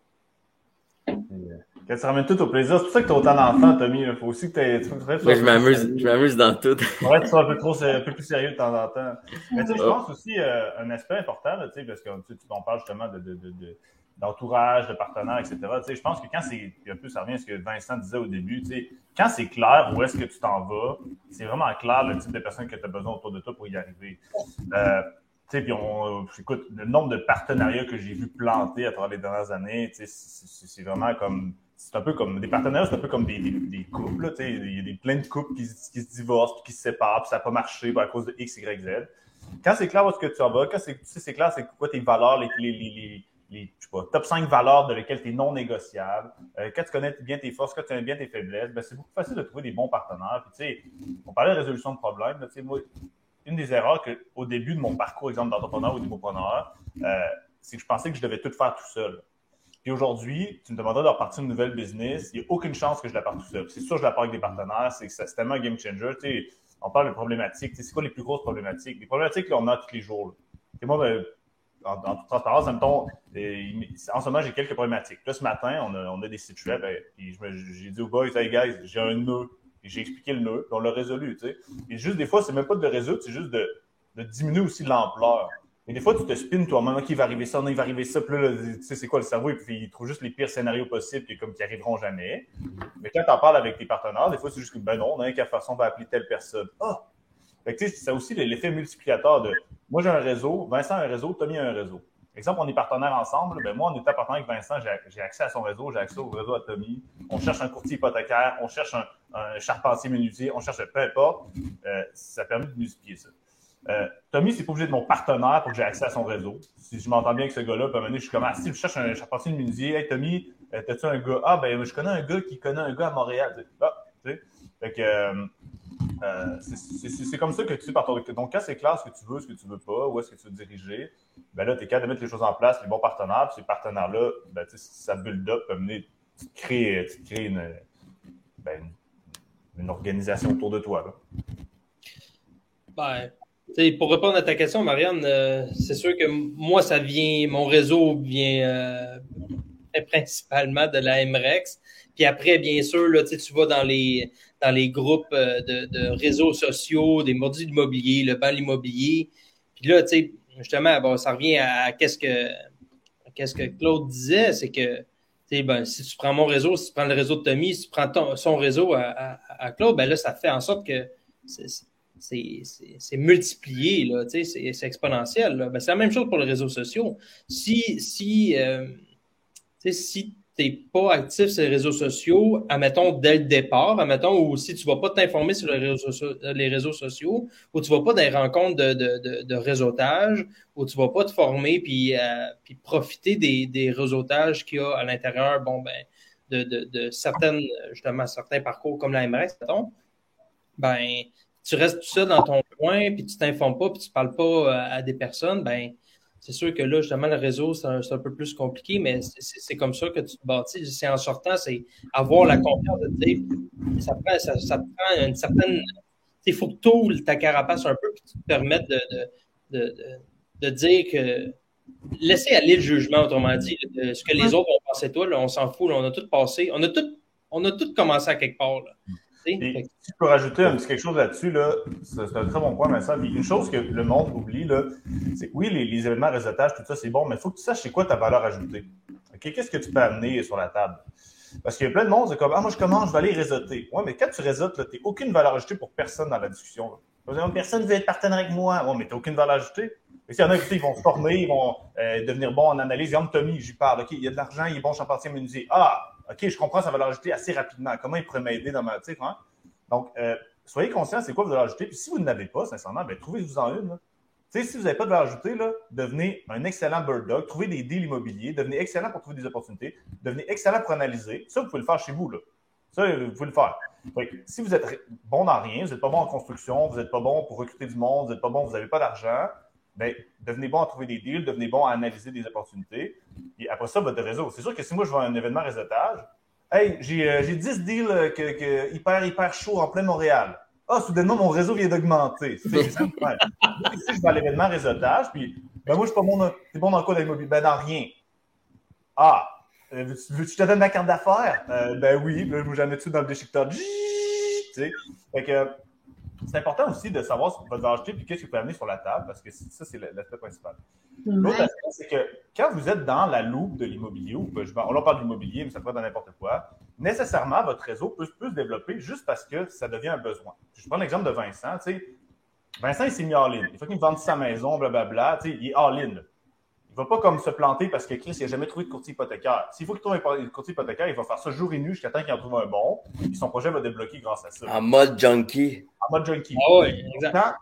Quand tu ramènes tout au plaisir, c'est pour ça que tu as autant d'enfants, Tommy. Il faut aussi que tu je m'amuse, je m'amuse dans tout. ouais, tu sois un peu trop, un peu plus sérieux de temps en temps. Mais tu sais, je oh. pense aussi euh, un aspect important, tu sais, parce que tu, on parle justement de, de, de, d'entourage, de partenaires, etc. Tu sais, je pense que quand c'est, un peu ça revient à ce que Vincent disait au début, tu sais, quand c'est clair où est-ce que tu t'en vas, c'est vraiment clair le type de personne que tu as besoin autour de toi pour y arriver. Euh, Tu sais, puis on, écoute, le nombre de partenariats que j'ai vu planter à travers les dernières années, tu sais, c'est vraiment comme, c'est un peu comme, des partenariats, c'est un peu comme des, couples, il y a des, plein de couples qui, se divorcent, qui se séparent, puis ça n'a pas marché à cause de X, Y, Z. Quand c'est clair où est-ce que tu en vas, quand c'est clair c'est quoi tes valeurs, les, les, les, je sais pas, top 5 valeurs de lesquelles tu es non négociable, euh, quand tu connais bien tes forces, quand tu connais bien tes faiblesses, ben, c'est beaucoup facile de trouver des bons partenaires. Puis, on parlait de résolution de problèmes. Une des erreurs que, au début de mon parcours, exemple d'entrepreneur ou d'hypopreneur, euh, c'est que je pensais que je devais tout faire tout seul. Puis aujourd'hui, tu me demanderais de repartir une nouvelle business, il n'y a aucune chance que je la parte tout seul. C'est sûr que je la pars avec des partenaires, c'est tellement un game changer. Tu sais, on parle de problématiques. C'est quoi les plus grosses problématiques? Les problématiques qu'on a tous les jours. Moi, ben, en, toute transparence, en en ce moment, j'ai quelques problématiques. Là, ce matin, on a, on a des sites web. Ben, j'ai dit aux boys, hey guys, j'ai un nœud. J'ai expliqué le nœud, puis on l'a résolu. Tu sais. Et juste des fois, c'est même pas de résoudre, c'est juste de diminuer aussi l'ampleur. Et des fois, tu te spins toi-même, OK, il va arriver ça, non, il va arriver ça, puis là, tu sais, c'est quoi le cerveau, et puis il trouve juste les pires scénarios possibles, puis comme qui arriveront jamais. Mais quand tu en parles avec tes partenaires, des fois, c'est juste que, ben non, on a qu'à façon, on va appeler telle personne. Ah! Fait que, tu sais, c'est aussi l'effet multiplicateur de, moi, j'ai un réseau, Vincent a un réseau, Tommy a un réseau. Exemple, on est partenaires ensemble, ben moi, on était partenaire avec Vincent, j'ai accès à son réseau, j'ai accès au réseau à Tommy. On cherche un courtier hypothécaire, on cherche un, charpentier menuisier, on cherche peu importe. Euh, ça permet de multiplier ça. Euh, Tommy, c'est pas obligé de mon partenaire pour que j'ai accès à son réseau. Si je m'entends bien avec ce gars-là, puis à je suis comme, ah, si je cherche un charpentier de menuisier, hey Tommy, euh, t'as-tu un gars? Ah, ben, je connais un gars qui connaît un gars à Montréal. Ah, tu sais. Fait que, euh, c'est comme ça que tu par ton. Donc, quand c'est clair ce que tu veux, ce que tu veux pas, où est-ce que tu veux diriger, ben là, tu es capable de mettre les choses en place, les bons partenaires, puis ces partenaires-là, ben, ça build up, peut mener, tu crées, tu crées une, ben, une organisation autour de toi. Là. Ben, pour répondre à ta question, Marianne, euh, c'est sûr que moi, ça vient, mon réseau vient euh, principalement de la MREX. Puis après, bien sûr, là, tu vas dans les, dans les groupes euh, de, réseaux sociaux, des mordis d'immobilier, le bal immobilier. Puis là, justement, bon, ça revient à, qu'est-ce que qu'est-ce que Claude disait, c'est que ben, si tu prends mon réseau, si tu prends le réseau de Tommy, si tu prends son réseau à, à, Claude, ben là, ça fait en sorte que c'est multiplié, c'est exponentiel. Ben, c'est la même chose pour les réseaux sociaux. Si, si, euh, si n'es pas actif sur les réseaux sociaux, admettons, dès le départ, admettons, ou si tu ne vas pas t'informer sur les réseaux, les réseaux sociaux, ou tu ne vas pas dans les rencontres de, de, de, réseautage, ou tu ne vas pas te former puis, euh, puis profiter des, des réseautages qu'il y a à l'intérieur, bon, ben, de, certaines, justement, certains parcours comme la MRS, ben, tu restes tout seul dans ton coin, puis tu t'informes pas, puis tu parles pas euh, à des personnes, ben, c'est sûr que là, justement, le réseau, c'est un, peu plus compliqué, mais c'est comme ça que tu te bâtis. C'est en sortant, c'est avoir la confiance de dire, ça prend, ça, prend une certaine. Il faut que tu ta carapace un peu, puis tu te permettes de, de, de, dire que. Laisser aller le jugement, autrement dit, ce que les autres vont penser toi, là, on s'en fout, on a tout passé, on a tout, on a tout commencé à quelque part. Là. Si tu peux rajouter un petit quelque chose là-dessus, là, c'est un très bon point, Vincent. une chose que le monde oublie, c'est que oui, les, les événements réseautage, tout ça, c'est bon, mais il faut que tu saches c'est quoi ta valeur ajoutée. Qu'est-ce que tu peux amener sur la table? Parce qu'il y a plein de monde, c'est comme Ah, moi je commence, je vais aller réseauter. Ouais, mais quand tu réseautes, tu n'as aucune valeur ajoutée pour personne dans la discussion. Personne ne veut être partenaire avec moi. Ouais, mais tu n'as aucune valeur ajoutée. Et s'il y en a qui vont se former, ils vont euh, devenir bons en analyse. Exemple, Tommy, j'y parle. OK, il y a de l'argent, il est bon charpentier menuisier. Ah, OK, je comprends sa valeur ajoutée assez rapidement. Comment il pourrait m'aider dans ma. Tu hein? Donc, euh, soyez conscient, c'est quoi vous valeur ajoutée. Puis si vous n'avez pas, sincèrement, ben, trouvez-vous-en une. Si vous n'avez pas de valeur ajoutée, là, devenez un excellent bird dog, trouvez des deals immobiliers, devenez excellent pour trouver des opportunités, devenez excellent pour analyser. Ça, vous pouvez le faire chez vous. Là. Ça, vous pouvez le faire. si vous êtes bon dans rien, vous n'êtes pas bon en construction, vous n'êtes pas bon pour recruter du monde, vous n'êtes pas bon, vous n'avez pas d'argent, ben, devenez bon à trouver des deals, devenez bon à analyser des opportunités. Et après ça, votre réseau. C'est sûr que si moi je vais à un événement réseautage, Hey, j'ai 10 euh, deals euh, que, hyper, hyper chaud en plein Montréal. Ah, soudainement, mon réseau vient d'augmenter. C'est Ici, je vais à l'événement réseautage, puis ben moi, je suis pas bon. T'es bon dans quoi l'immobilier? Ben dans rien. Ah, euh, veux-tu que je te donne ma carte d'affaires? ben oui, ben, j'en ai tout dans le déchiqueteur. Fait que c'est important aussi de savoir ce que vous acheter et qu'est-ce que vous pouvez amener sur la table, parce que ça, c'est l'aspect principal. L'autre aspect, c'est que quand vous êtes dans la loupe de l'immobilier, ou ben, on en parle d'immobilier, mais ça peut être dans n'importe quoi, nécessairement, votre réseau peut, se développer juste parce que ça devient un besoin. Je prends l'exemple de Vincent. Tu sais, Vincent, il s'est mis all-in. Il faut qu'il me vende sa maison, blablabla. Tu sais, il est all-in. Il ne va pas comme se planter parce que Chris, il n'a jamais trouvé de courtier hypothécaire. S'il faut qu'il trouve un courtier hypothécaire, il va faire ça jour et nuit jusqu'à temps qu'il en trouve un bon. Et son projet va débloquer grâce à ça. En mode junkie. En mode junkie. Ah oui, exact.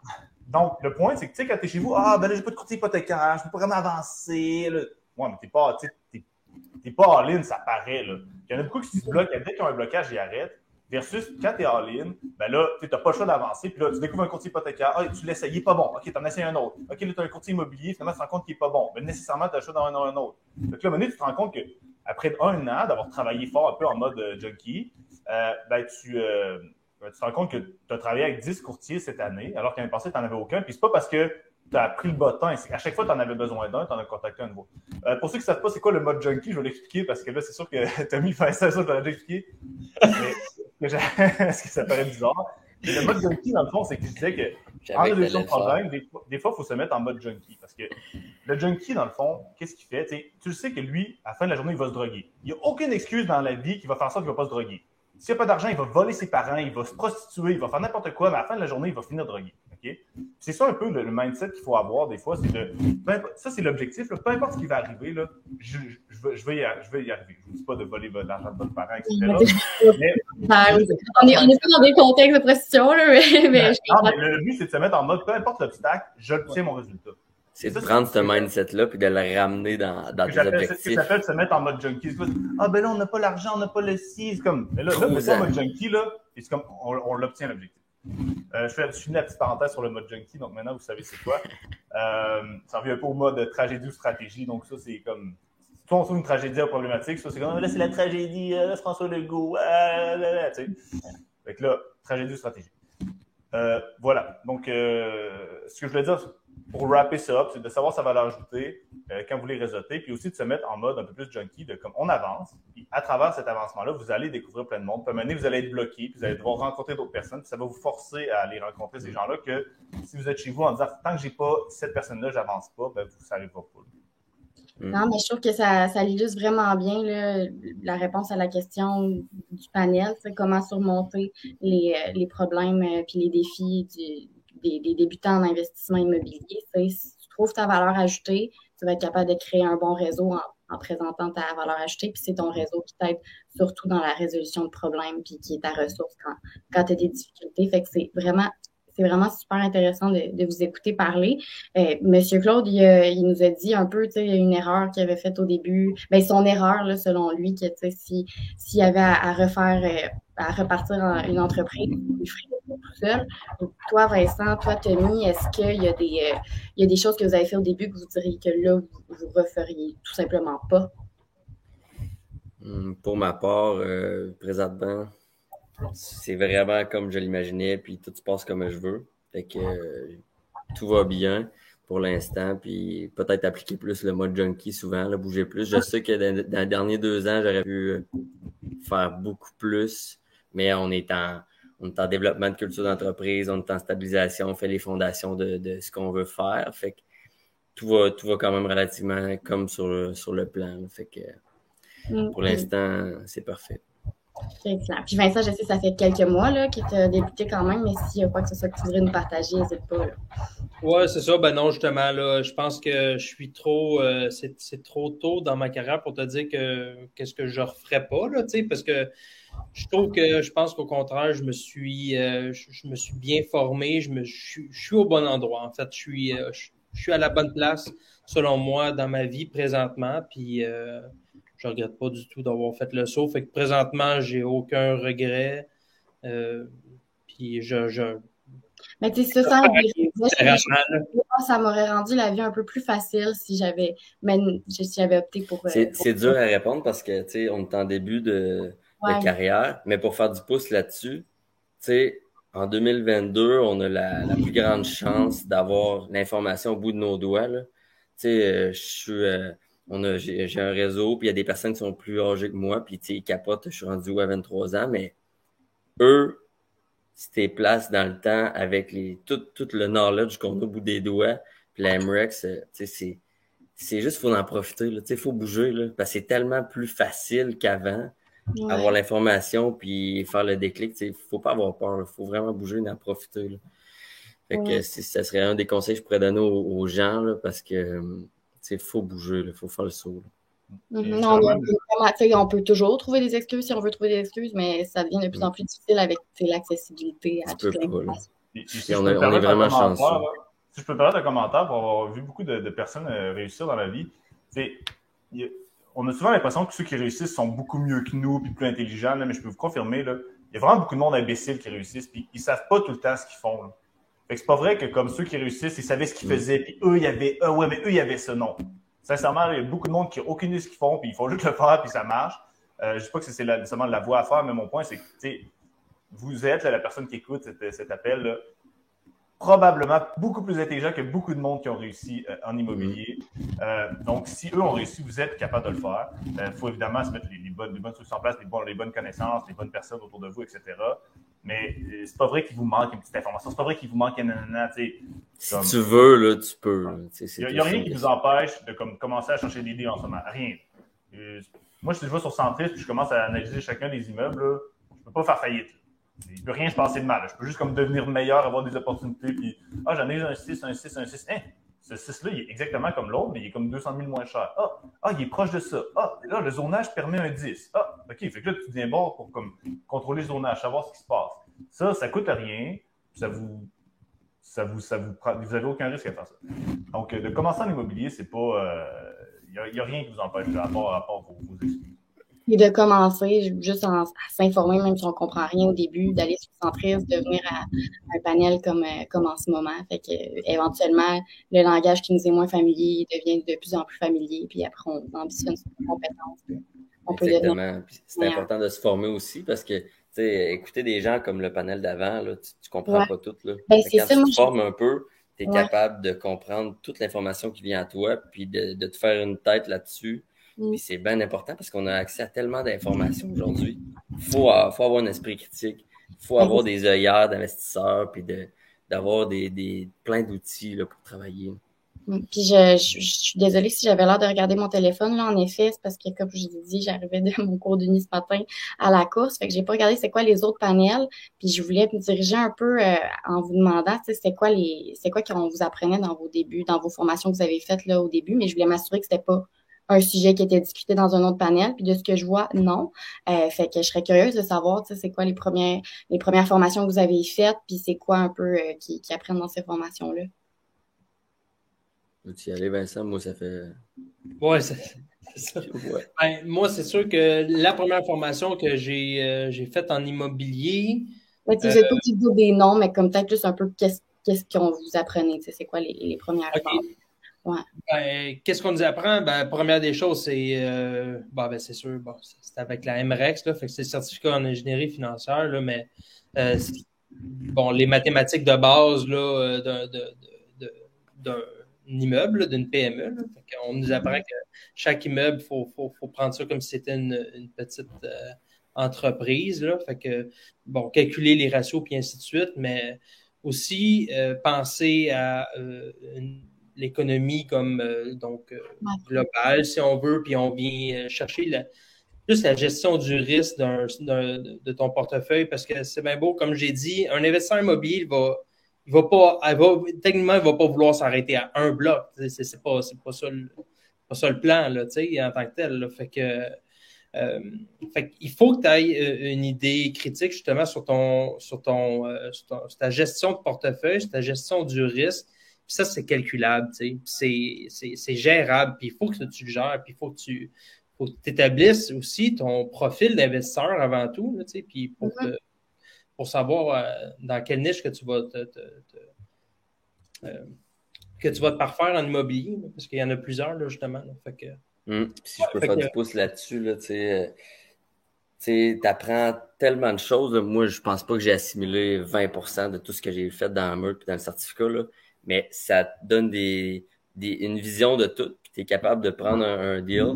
Donc, le point, c'est que, tu sais, quand tu es chez vous, ah, ben là, j'ai pas de courtier hypothécaire, je peux pas vraiment avancer. Là. Ouais, mais t'es pas, t'es, pas all-in, ça paraît, là. Il y en a beaucoup qui se bloquent, dès qu'ils ont un blocage, ils arrêtent. Versus quand tu es all-in, ben là, tu n'as pas le choix d'avancer. Puis là, tu découvres un courtier hypothécaire. Ah, tu l'essayes, il n'est pas bon. OK, tu en essayes un autre. OK, là, tu as un courtier immobilier. Finalement, tu te rends compte qu'il n'est pas bon. Mais nécessairement, tu as le choix d'en un autre. Donc à un tu te rends compte qu'après un an d'avoir travaillé fort un peu en mode euh, junkie, euh, ben, tu, euh, ben, tu te rends compte que tu as travaillé avec 10 courtiers cette année, alors qu'année passée, tu n'en avais aucun. Puis c'est pas parce que tu as pris le bottin. À chaque fois, tu en avais besoin d'un, tu en as contacté un nouveau. Pour ceux qui ne savent pas c'est quoi le mode junkie, je vais l'expliquer parce que là, c'est sûr que mis fait ça, ça, tu déjà expliqué. Est-ce que ça paraît bizarre? Mais le mode junkie, dans le fond, c'est que je disais que en résolution de problème, des, des, fois, il faut se mettre en mode junkie. Parce que le junkie, dans le fond, qu'est-ce qu'il fait? tu le sais que lui, à la fin de la journée, il va se droguer. Il n'y a aucune excuse dans la vie qui va faire ça qu'il ne va pas se droguer. S'il n'y a pas d'argent, il va voler ses parents, il va se prostituer, il va faire n'importe quoi, mais à la fin de la journée, il va finir drogué. C'est ça un peu le, mindset qu'il faut avoir des fois. de, ça, c'est l'objectif. Peu importe ce qui va arriver, là, je, je, vais, je, vais y, je vais y arriver. Je ne vous dis pas de voler l'argent de votre parent, etc. mais, on n'est pas dans des contextes de prostitution, là, mais, mais, non, mais le but, c'est de se mettre en mode peu importe l'obstacle, je tiens mon résultat. C'est de prendre ce mindset-là puis de le ramener dans, dans tes objectifs. C'est ce que ça s'appelle se mettre en mode junkie. Ah, ben là, on n'a pas l'argent, on n'a pas le. C'est comme, mais là, là, en mode junkie, là, c'est comme, on, on l'obtient l'objectif. Euh, je, fais, je finis la petite parenthèse sur le mode junkie, donc maintenant vous savez c'est quoi. Euh, ça revient un peu au mode tragédie ou stratégie, donc ça c'est comme. Soit on trouve une tragédie problématique, soit c'est comme là c'est la tragédie, euh, François Legault, là, là, tu sais. Fait là, tragédie ou stratégie. Euh, voilà, donc ce que je voulais dire, pour wrapper ça up, c'est de savoir sa valeur ajoutée euh, quand vous les réseautez, puis aussi de se mettre en mode un peu plus junkie, de comme on avance, puis à travers cet avancement-là, vous allez découvrir plein de monde. Puis à un moment donné, vous allez être bloqué, puis vous allez devoir rencontrer d'autres personnes, puis ça va vous forcer à aller rencontrer ces gens-là que si vous êtes chez vous en disant tant que j'ai pas cette personne-là, j'avance pas, ben vous, n'arrivera pas. Mm. Non, mais je trouve que ça, ça illustre vraiment bien là, la réponse à la question du panel, c'est comment surmonter les, euh, les problèmes et euh, puis les défis du, des, débutants en investissement immobilier. Si tu trouves ta valeur ajoutée, tu vas être capable de créer un bon réseau en, présentant ta valeur ajoutée, puis c'est ton réseau qui t'aide surtout dans la résolution de problèmes, puis qui est ta ressource quand, quand tu as des difficultés. Fait que c'est vraiment c'est vraiment super intéressant de, vous écouter parler. Euh, Monsieur Claude, il, nous a dit un peu, tu sais, une erreur qu'il avait faite au début. Ben, son erreur, là, selon lui, que, tu sais, si, s'il avait à, refaire, euh, à repartir en une entreprise, tout seul. toi, Vincent, toi, Tommy, est-ce qu'il y a des, euh, il y a des choses que vous avez fait au début que vous diriez que là, vous, vous referiez tout simplement pas? Hum, pour ma part, présentement, c'est vraiment comme je l'imaginais, puis tout se passe comme je veux. Fait que euh, tout va bien pour l'instant, puis peut-être appliquer plus le mode junkie souvent, là, bouger plus. Je sais que dans, les derniers deux ans, j'aurais pu euh, faire beaucoup plus, mais on est en, on est en développement de culture d'entreprise, on est en stabilisation, on fait les fondations de, de ce qu'on veut faire. Fait que tout va, tout va quand même relativement comme sur le, sur le plan. Fait que mm. pour l'instant, c'est parfait. Excellent. Puis Vincent, je sais ça fait quelques mois là, que tu débuté quand même, mais s'il y a quoi que ce soit que tu voudrais nous partager, n'hésite pas. Oui, c'est ça. Ben non, justement, là, je pense que je suis trop. Euh, c'est trop tôt dans ma carrière pour te dire que qu'est-ce que je referais pas, là, parce que je trouve que je pense qu'au contraire, je me suis euh, je, me suis bien formé, je, me, je, suis au bon endroit. En fait, je suis, euh, je, suis à la bonne place, selon moi, dans ma vie présentement. Puis je regrette pas du tout d'avoir fait le saut. Fait que présentement, j'ai aucun regret. Euh, puis je, je, Mais tu sais, ça, ça m'aurait rendu la vie un peu plus facile si j'avais si j'avais opté pour. Euh, c'est dur à répondre parce que tu sais, on est en début de, carrière, mais pour faire du pouce là-dessus, tu sais, en 2022, on a la, la plus grande chance d'avoir l'information au bout de nos doigts. Tu sais, euh, je suis on a, j'ai, un réseau, puis il y a des personnes qui sont plus âgées que moi, puis ils capotent, je suis rendu à 23 ans, mais eux, si t'es place dans le temps avec les, tout, tout le knowledge qu'on a au bout des doigts, puis la MREX, c'est, c'est juste, faut en profiter, là, faut bouger, là, parce que c'est tellement plus facile qu'avant, avoir l'information, puis faire le déclic, il faut pas avoir peur, il faut vraiment bouger et en profiter, là. Fait que ça serait un des conseils que je pourrais donner aux, gens là, parce que il faut bouger, il faut faire le saut. Mm-hmm. Non, on, on, peut toujours trouver des excuses si on veut trouver des excuses, mais ça devient de plus en plus difficile avec l'accessibilité à toute l'information. on, est vraiment chanceux. Si je peux parler d'un commentaire pour avoir vu beaucoup de, personnes euh, réussir dans la vie, on a souvent l'impression que ceux qui réussissent sont beaucoup mieux que nous puis plus intelligents, mais je peux vous confirmer, là, il y a vraiment beaucoup de monde imbécile qui réussissent, puis ils savent pas tout le temps ce qu'ils font. Fait que c'est pas vrai que comme ceux qui réussissent, ils savaient ce qu'ils mm. faisaient, puis eux, il y avait, ah ouais, mais eux, il y avait ce nom. Sincèrement, il y a beaucoup de monde qui n'a aucune idée de ce qu'ils font, puis il faut juste le faire, puis ça marche. Euh, je ne sais pas que c'est nécessairement la voie à faire, mais mon point, c'est que vous êtes la personne qui écoute cet, cet appel. Là probablement beaucoup plus intelligent que beaucoup de monde qui ont réussi euh, en immobilier. Euh, donc, si eux ont réussi, vous êtes capable de le faire. Il euh, faut évidemment se mettre les, bonnes, les bonnes en place, les, les, bonnes connaissances, les bonnes personnes autour de vous, etc. Mais c'est pas vrai qu'il vous manque une petite information. C'est pas vrai qu'il vous manque un nanana, Si tu veux, là, tu peux. Il n'y a, rien qui vous empêche de comme, commencer à chercher des idées en ce moment. Rien. moi, si je vais sur Centris et je commence à analyser chacun des immeubles, je ne peux pas faire faillite. Il ne peut rien se passer de mal. Je peux juste comme devenir meilleur, avoir des opportunités. Puis, ah, j'en ai un 6, un 6, un 6. Hein, ce 6-là, il est exactement comme l'autre, mais il est comme 200 000 moins cher. Ah, ah, il est proche de ça. Ah, là, le zonage permet un 10. Ah, OK. Fait que là, tu viens bord pour comme, contrôler le zonage, savoir ce qui se passe. Ça, ça coûte rien. Ça vous. Ça vous, ça vous, vous n'avez aucun risque à faire ça. Donc, de commencer en immobilier, c'est pas. Il euh, n'y a, rien qui vous empêche, à part, à vos excuses. Et de commencer juste à s'informer, même si on ne comprend rien au début, d'aller sur Centris, de venir à, un panel comme, euh, comme en ce moment. Fait que, éventuellement, le langage qui nous est moins familier devient de plus en plus familier, puis après, on ambitionne sur nos compétences. On Exactement. C'est important de se former aussi parce que écouter des gens comme le panel d'avant, tu, ne comprends pas tout. Là. Ben, quand tu te formes un peu, tu es capable de comprendre toute l'information qui vient à toi, puis de, de te faire une tête là-dessus Mm. c'est bien important parce qu'on a accès à tellement d'informations aujourd'hui. Il faut, faut, avoir un esprit critique. Il faut avoir des œillères d'investisseurs puis d'avoir des, des, plein d'outils pour travailler. Mm. Puis je, je, suis désolée si j'avais l'air de regarder mon téléphone. Là, en effet, c'est parce que, comme je vous ai dit, j'arrivais de mon cours d'uni ce matin à la course. Fait que j'ai pas regardé c'est quoi les autres panels. Puis je voulais me diriger un peu euh, en vous demandant, c'est quoi les c'est quoi qu'on vous apprenait dans vos débuts, dans vos formations que vous avez faites là au début, mais je voulais m'assurer que c'était pas un sujet qui était discuté dans un autre panel. Puis de ce que je vois, non. Euh, fait que je serais curieuse de savoir, c'est quoi les premières, les premières formations que vous avez faites, puis c'est quoi un peu euh, qui, qui, apprennent dans ces formations-là? Tu y aller, Vincent? Moi, ça fait. Ouais, c'est ça. Ben, moi, c'est sûr que la première formation que j'ai euh, faite en immobilier. Ouais, tu n'avez pas des noms, mais comme peut-être juste un peu qu'est-ce qu'est-ce qu'on vous apprenait, c'est quoi les, les premières ben, Qu'est-ce qu'on nous apprend? Ben, première des choses, c'est euh, ben, c'est sûr, bon, c'est avec la MREX, là, fait que c'est le certificat en ingénierie financière, là, mais euh, bon, les mathématiques de base là, euh, d'un immeuble, d'une PME. Là, on nous apprend que chaque immeuble, il faut, faut, faut, prendre ça comme si c'était une, une, petite euh, entreprise. Là, fait que, bon, calculer les ratios, puis ainsi de suite, mais aussi euh, penser à une l'économie comme euh, donc euh, globale, si on veut, puis on vient euh, chercher la, juste la gestion du risque de ton portefeuille, parce que c'est bien beau, comme j'ai dit, un investisseur immobilier, il va, il va pas, va, techniquement, il va pas vouloir s'arrêter à un bloc. C'est, pas, pas ça le, pas ça le plan, là, en tant que tel. Fait que, fait il faut que tu aies une idée critique justement sur ton, sur ton, sur, ton, sur ta gestion de portefeuille, sur ta gestion du risque, ça, c'est calculable, c'est gérable, puis il faut que tu le gères, puis il faut que tu établisses aussi ton profil d'investisseur avant tout, puis pour, mm-hmm. pour savoir euh, dans quelle niche que tu vas te, euh, que tu vas te parfaire en immobilier, parce qu'il y en a plusieurs, là, justement. fait que, hum, si je peux faire du pouce là-dessus, là, tu apprends tellement de choses. Moi, je pense pas que j'ai assimilé 20% de tout ce que j'ai fait dans la meute et dans le certificat. Là mais ça te donne des, des, une vision de tout. Puis tu es capable de prendre un, deal,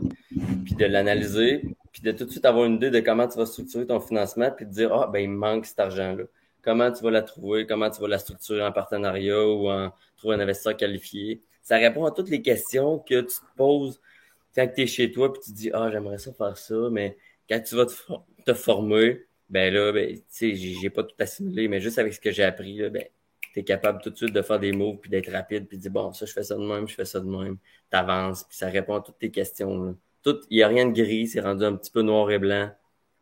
puis de l'analyser, puis de tout de suite avoir une idée de comment tu vas structurer ton financement, puis de dire, ah, ben, il me manque cet argent-là. Comment tu vas la trouver, comment tu vas la structurer en partenariat ou en trouver un investisseur qualifié? Ça répond à toutes les questions que tu te poses quand tu es chez toi, puis tu te dis, ah, j'aimerais ça faire ça, mais quand tu vas te, te former, ben là, ben, tu sais, j'ai pas tout assimilé, mais juste avec ce que j'ai appris, là, ben, tu es capable tout de suite de faire des moves, puis d'être rapide, puis de dire, bon, ça, je fais ça de même, je fais ça de même. Tu avances, puis ça répond à toutes tes questions. Il n'y a rien de gris, c'est rendu un petit peu noir et blanc,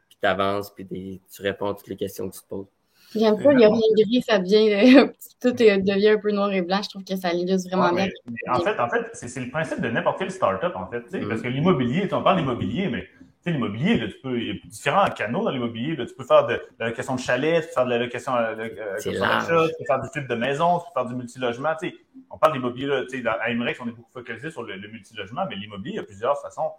puis tu avances, puis tu réponds à toutes les questions que tu te poses. J'aime pas, il n'y a rien de gris, ça devient, tout devient un peu noir et blanc. Je trouve que ça illustre vraiment bien. en fait, en fait c'est le principe de n'importe quelle startup, en fait. Mm. Parce que l'immobilier, on parle d'immobilier, mais l'immobilier, tu peux, il y a différents canaux dans l'immobilier. Tu peux faire de, la location de chalet, tu peux faire de la location, euh, d'achat, tu peux faire du type de maison, tu peux faire du multilogement. on parle d'immobilier, à Emmerich, on est beaucoup focalisé sur le, multilogement, mais l'immobilier, il y a plusieurs façons.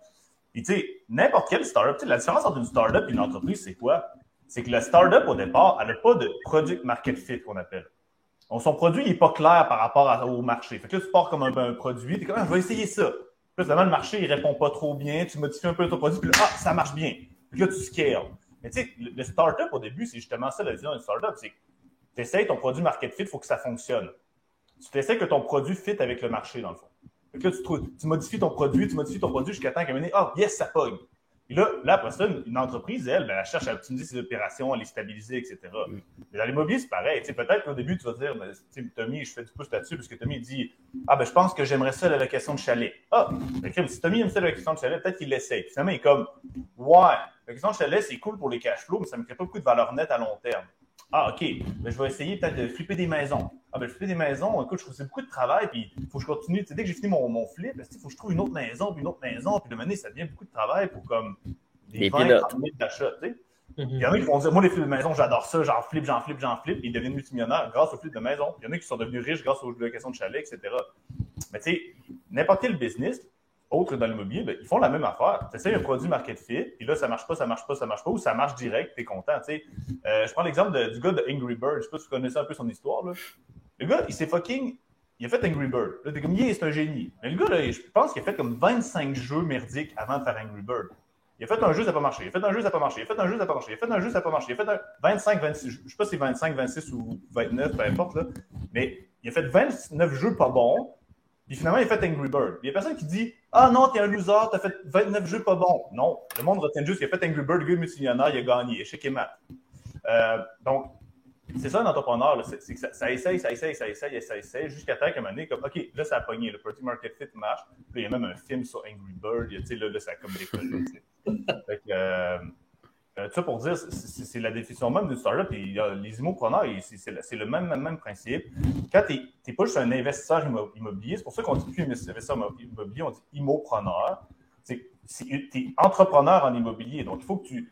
Et tu sais, n'importe quelle startup, la différence entre une startup et une entreprise, c'est quoi? C'est que la startup, au départ, elle n'a pas de product market fit qu'on appelle. Donc, son produit n'est pas clair par rapport au marché. Fait que là, tu pars comme un, produit, tu es comme, ah, je vais essayer ça. Puis là, le marché, il répond pas trop bien, tu modifies un peu ton produit, puis là, ah, ça marche bien. Puis là, tu scales. Mais tu sais, le, startup, au début, c'est justement ça la vision d'une startup, c'est tu essaies ton produit market fit, il faut que ça fonctionne. Tu essaies que ton produit fit avec le marché, dans le fond. Que là, tu, modifies ton produit, tu modifies ton produit jusqu'à temps qu'à un moment ah, yes, ça pogne. Et là, là, après ça, une, entreprise, elle, ben, elle cherche à optimiser ses opérations, à les stabiliser, etc. Mm. Mais dans l'immobilier, c'est pareil. peut-être qu'au début, tu vas dire, ben, Tommy, je fais du pouce là-dessus, parce que Tommy dit Ah, ben, je pense que j'aimerais ça la location de chalet. Ah, ben, si Tommy aime ça la location de chalet, peut-être qu'il l'essaye. Finalement, il est comme Ouais, la location de chalet, c'est cool pour les cash flows, mais ça ne me crée pas beaucoup de valeur nette à long terme. Ah, OK. Ben, je vais essayer peut-être de flipper des maisons. Ah, ben, flipper des maisons, écoute, je trouve que c'est beaucoup de travail, puis il faut que je continue. Tu sais, dès que j'ai fini mon, mon flip, il faut que je trouve une autre maison, puis une autre maison, puis de manière, ça devient beaucoup de travail pour comme des, 20, d'achats, tu sais. Mhm. Il y en a qui vont dire, moi, les flips de maison, j'adore ça, j'en flippe, j'en flippe, j'en flippe, ils deviennent multimillionnaires grâce aux flips de maison. Il y en a qui sont devenus riches grâce aux locations de chalet, etc. Mais tu sais, n'importe quel business, autre dans l'immobilier, ben, ils font la même affaire. Tu essaies un produit market fit, et là, ça marche pas, ça marche pas, ça marche pas, ou ça marche direct, tu es content. Euh, je prends l'exemple du gars de Angry Bird. Je sais pas si vous connaissez un peu son histoire. Le gars, il s'est fucking. Il a fait Angry Bird. Là, t'es comme, yeah, c'est un génie. Mais le gars, là, je pense qu'il a fait comme 25 jeux merdiques avant de faire Angry Bird. Il a fait un jeu, ça n'a pas marché. Il a fait un jeu, ça n'a pas marché. Il a fait un jeu, ça n'a pas marché. Il a fait un jeu, ça n'a pas marché. Il a fait un 25, 26, je ne sais pas si c'est 25, 26 ou 29, peu importe, là. Mais il a fait 29 jeux pas bons. Puis finalement, il a fait Angry Bird. Il n'y a personne qui dit Ah non, t'es un loser, t'as fait 29 jeux pas bons. Non, le monde retient juste qu'il a fait Angry Bird, le gars multimillionnaire, il a gagné. Échec et mat. Euh, donc, c'est ça un entrepreneur, c'est que ça, essaye, ça essaye, ça essaye, ça essaye, jusqu'à temps qu'à un moment donné, comme, OK, là, ça a pogné, le Product Market Fit marche. Puis il y a même un film sur Angry Bird, tu sais, là, là, ça a comme décollé. fait que, euh, euh, ça pour dire, c'est la définition même d'une startup. Et les immopreneurs, c'est le même, principe. Quand tu n'es pas juste un investisseur immobilier, c'est pour ça qu'on dit plus investisseur immobilier, on dit immopreneur tu es entrepreneur en immobilier, donc il faut que tu,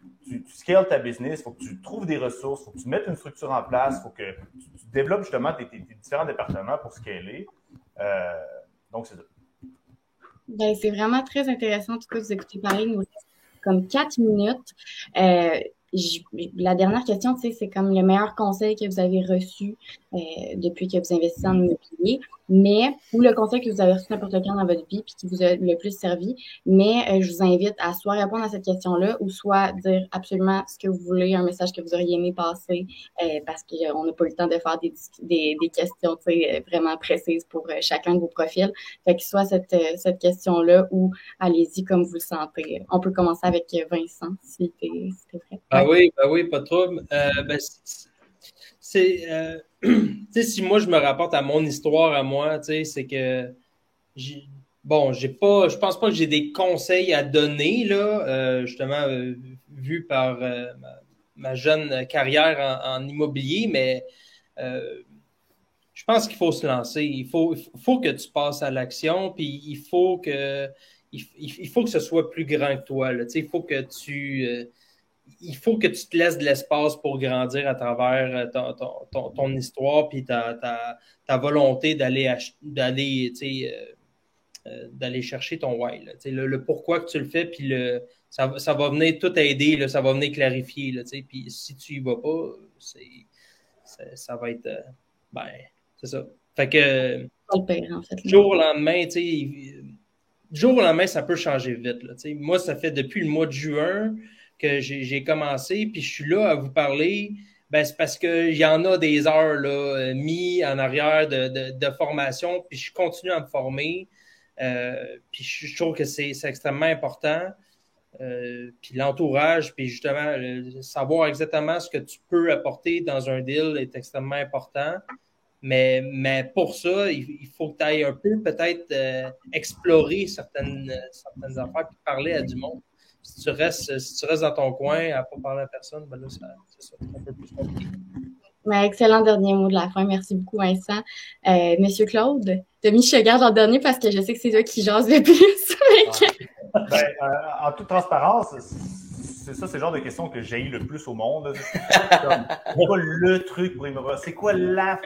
scales ta business, il faut que tu trouves des ressources, il faut que tu mettes une structure en place, il faut que tu, développes justement tes, différents départements pour scaler. Euh, donc, c'est ça. Ben, c'est vraiment très intéressant, en tout cas, vous écoutez parler, nous comme quatre minutes. Euh, la dernière question, c'est comme le meilleur conseil que vous avez reçu euh, depuis que vous investissez en immobilier mais ou le conseil que vous avez reçu n'importe quand dans votre vie puis qui vous a le plus servi. Mais euh, je vous invite à soit répondre à cette question-là ou soit dire absolument ce que vous voulez, un message que vous auriez aimé passer euh, parce qu'on n'a pas eu le temps de faire des, des, des questions euh, vraiment précises pour chacun de vos profils. Fait que soit cette, cette question-là ou allez-y comme vous le sentez. On peut commencer avec Vincent si t'es si prêt. Ah oui, bah oui, pas trop. Ben, c'est si moi je me rapporte à mon histoire à moi, c'est que bon, j'ai pas, je pense pas que j'ai des conseils à donner là, euh, justement euh, vu par euh, ma, jeune carrière en, immobilier, mais je pense qu'il faut se lancer. Il faut, faut que tu passes à l'action, puis il faut que il, faut que ce soit plus grand que toi. Là, il faut que tu il faut que tu te laisses de l'espace pour grandir à travers euh, ton, histoire puis ta, volonté d'aller d'aller euh, euh, d'aller chercher ton why. le, pourquoi que tu le fais, puis le, ça, va venir tout aider, ça va venir clarifier. Là, puis si tu y vas pas, ça va être. ben, c'est ça. Fait que. jour au lendemain, jour au lendemain, ça peut changer vite. moi, ça fait depuis le mois de juin que j'ai commencé, puis je suis là à vous parler, ben, c'est parce qu'il y en a des heures là, mis en arrière de, formation, puis je continue à me former. Euh, puis je trouve que c'est extrêmement important. Euh, puis l'entourage, puis justement, savoir exactement ce que tu peux apporter dans un deal est extrêmement important. Mais, mais pour ça, il, faut que tu ailles un peu peut-être euh, explorer certaines, certaines affaires et parler à du monde. Si tu restes, si tu restes dans ton coin à ne pas parler à personne, ben là, c'est un peu plus compliqué. excellent dernier mot de la fin. Merci beaucoup, Vincent. Euh, Monsieur Claude, Demi, je te garde en dernier parce que je sais que c'est toi qui jases le plus. ben, euh, en toute transparence, c'est ça, c'est le genre de questions que j'ai le plus au monde. C'est quoi le truc pour? C'est quoi la.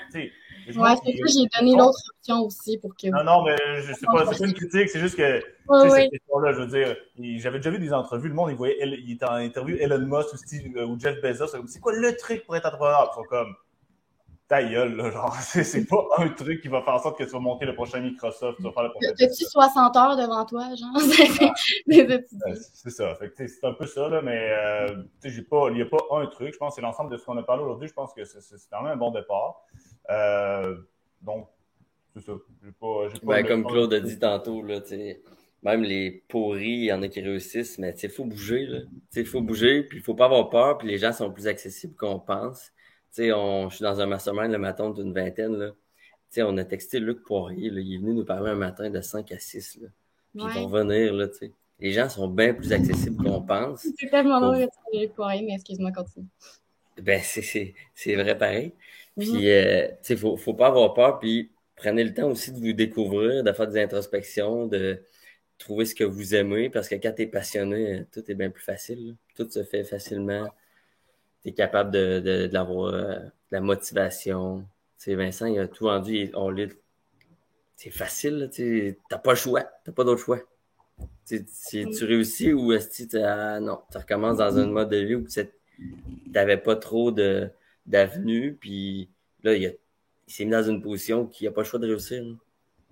Ouais, c'est ça, j'ai donné l'autre option aussi pour que. Non, non, mais je sais pas, c'est pas une critique, c'est juste que ouais, cette question-là, je veux dire, j'avais déjà vu des entrevues, le monde, il voyait, il était en interview Elon Musk ou, Steve, euh, ou Jeff Bezos, c'est quoi le truc pour être entrepreneur? Ils sont comme, ta gueule, là, genre, c'est pas un truc qui va faire en sorte que tu vas monter le prochain Microsoft, tu vas faire le prochain. As-tu 60 heures devant toi, genre? c'est ça. c'est un peu ça, là, mais euh, il n'y a pas un truc. Je pense que c'est l'ensemble de ce qu'on a parlé aujourd'hui. Je pense que c'est quand même un bon départ. Euh, donc, c'est ça. Pas, pas comme Claude a dit tantôt, là, même les pourris, il y en a qui réussissent, mais il faut bouger. Il faut bouger, puis il ne faut pas avoir peur, puis les gens sont plus accessibles qu'on pense sais, on, je suis dans un mastermind le matin d'une vingtaine, là. sais, on a texté Luc Poirier, là, il est venu nous parler un matin de 5 à 6. Là. Puis ils vont venir, là, tu sais. Les gens sont bien plus accessibles qu'on pense. C'est tellement drôle de Luc Poirier, mais excuse-moi, continue. Ben, c'est vrai pareil. Puis, mhm. euh, tu sais, faut, faut pas avoir peur, puis prenez le temps aussi de vous découvrir, de faire des introspections, de trouver ce que vous aimez, parce que quand tu es passionné, tout est bien plus facile. Tout se fait facilement tu es capable de, de, de euh, la motivation. Tu Vincent, il a tout vendu, on C'est facile, tu n'as pas le choix, tu pas d'autre choix. tu réussis ou est-ce que ah, non, tu recommences dans un mode de vie où tu n'avais pas trop d'avenue, puis là, il, s'est mis dans une position qu'il n'a pas le choix de réussir.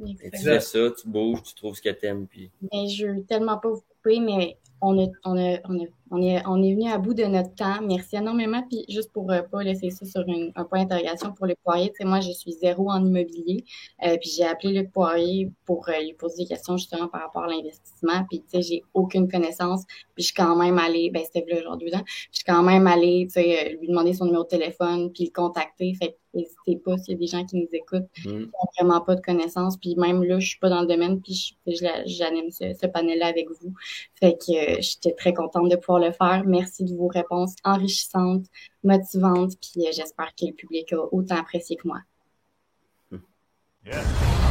tu fais ça, tu bouges, tu trouves ce que tu aimes. Puis... Mais je veux tellement pas vous couper, mais on, a, on, a, on, a, on, est, on est venu à bout de notre temps. Merci énormément. Puis juste pour euh, pas laisser ça sur un point d'interrogation pour le Poirier, tu sais, moi, je suis zéro en immobilier. Euh, puis j'ai appelé le Poirier pour euh, lui poser des questions justement par rapport à l'investissement. Puis tu sais, j'ai aucune connaissance. Puis je suis quand même allée, ben c'était là genre deux ans, je suis quand même allée, tu sais, lui demander son numéro de téléphone, puis le contacter. N'hésitez pas s'il y a des gens qui nous écoutent mm. qui n'ont vraiment pas de connaissances. Puis même là, je suis pas dans le domaine, puis j'anime ce, ce panel-là avec vous. Fait que j'étais très contente de pouvoir le faire. Merci de vos réponses enrichissantes, motivantes, puis euh, j'espère que le public a autant apprécié que moi. Yes.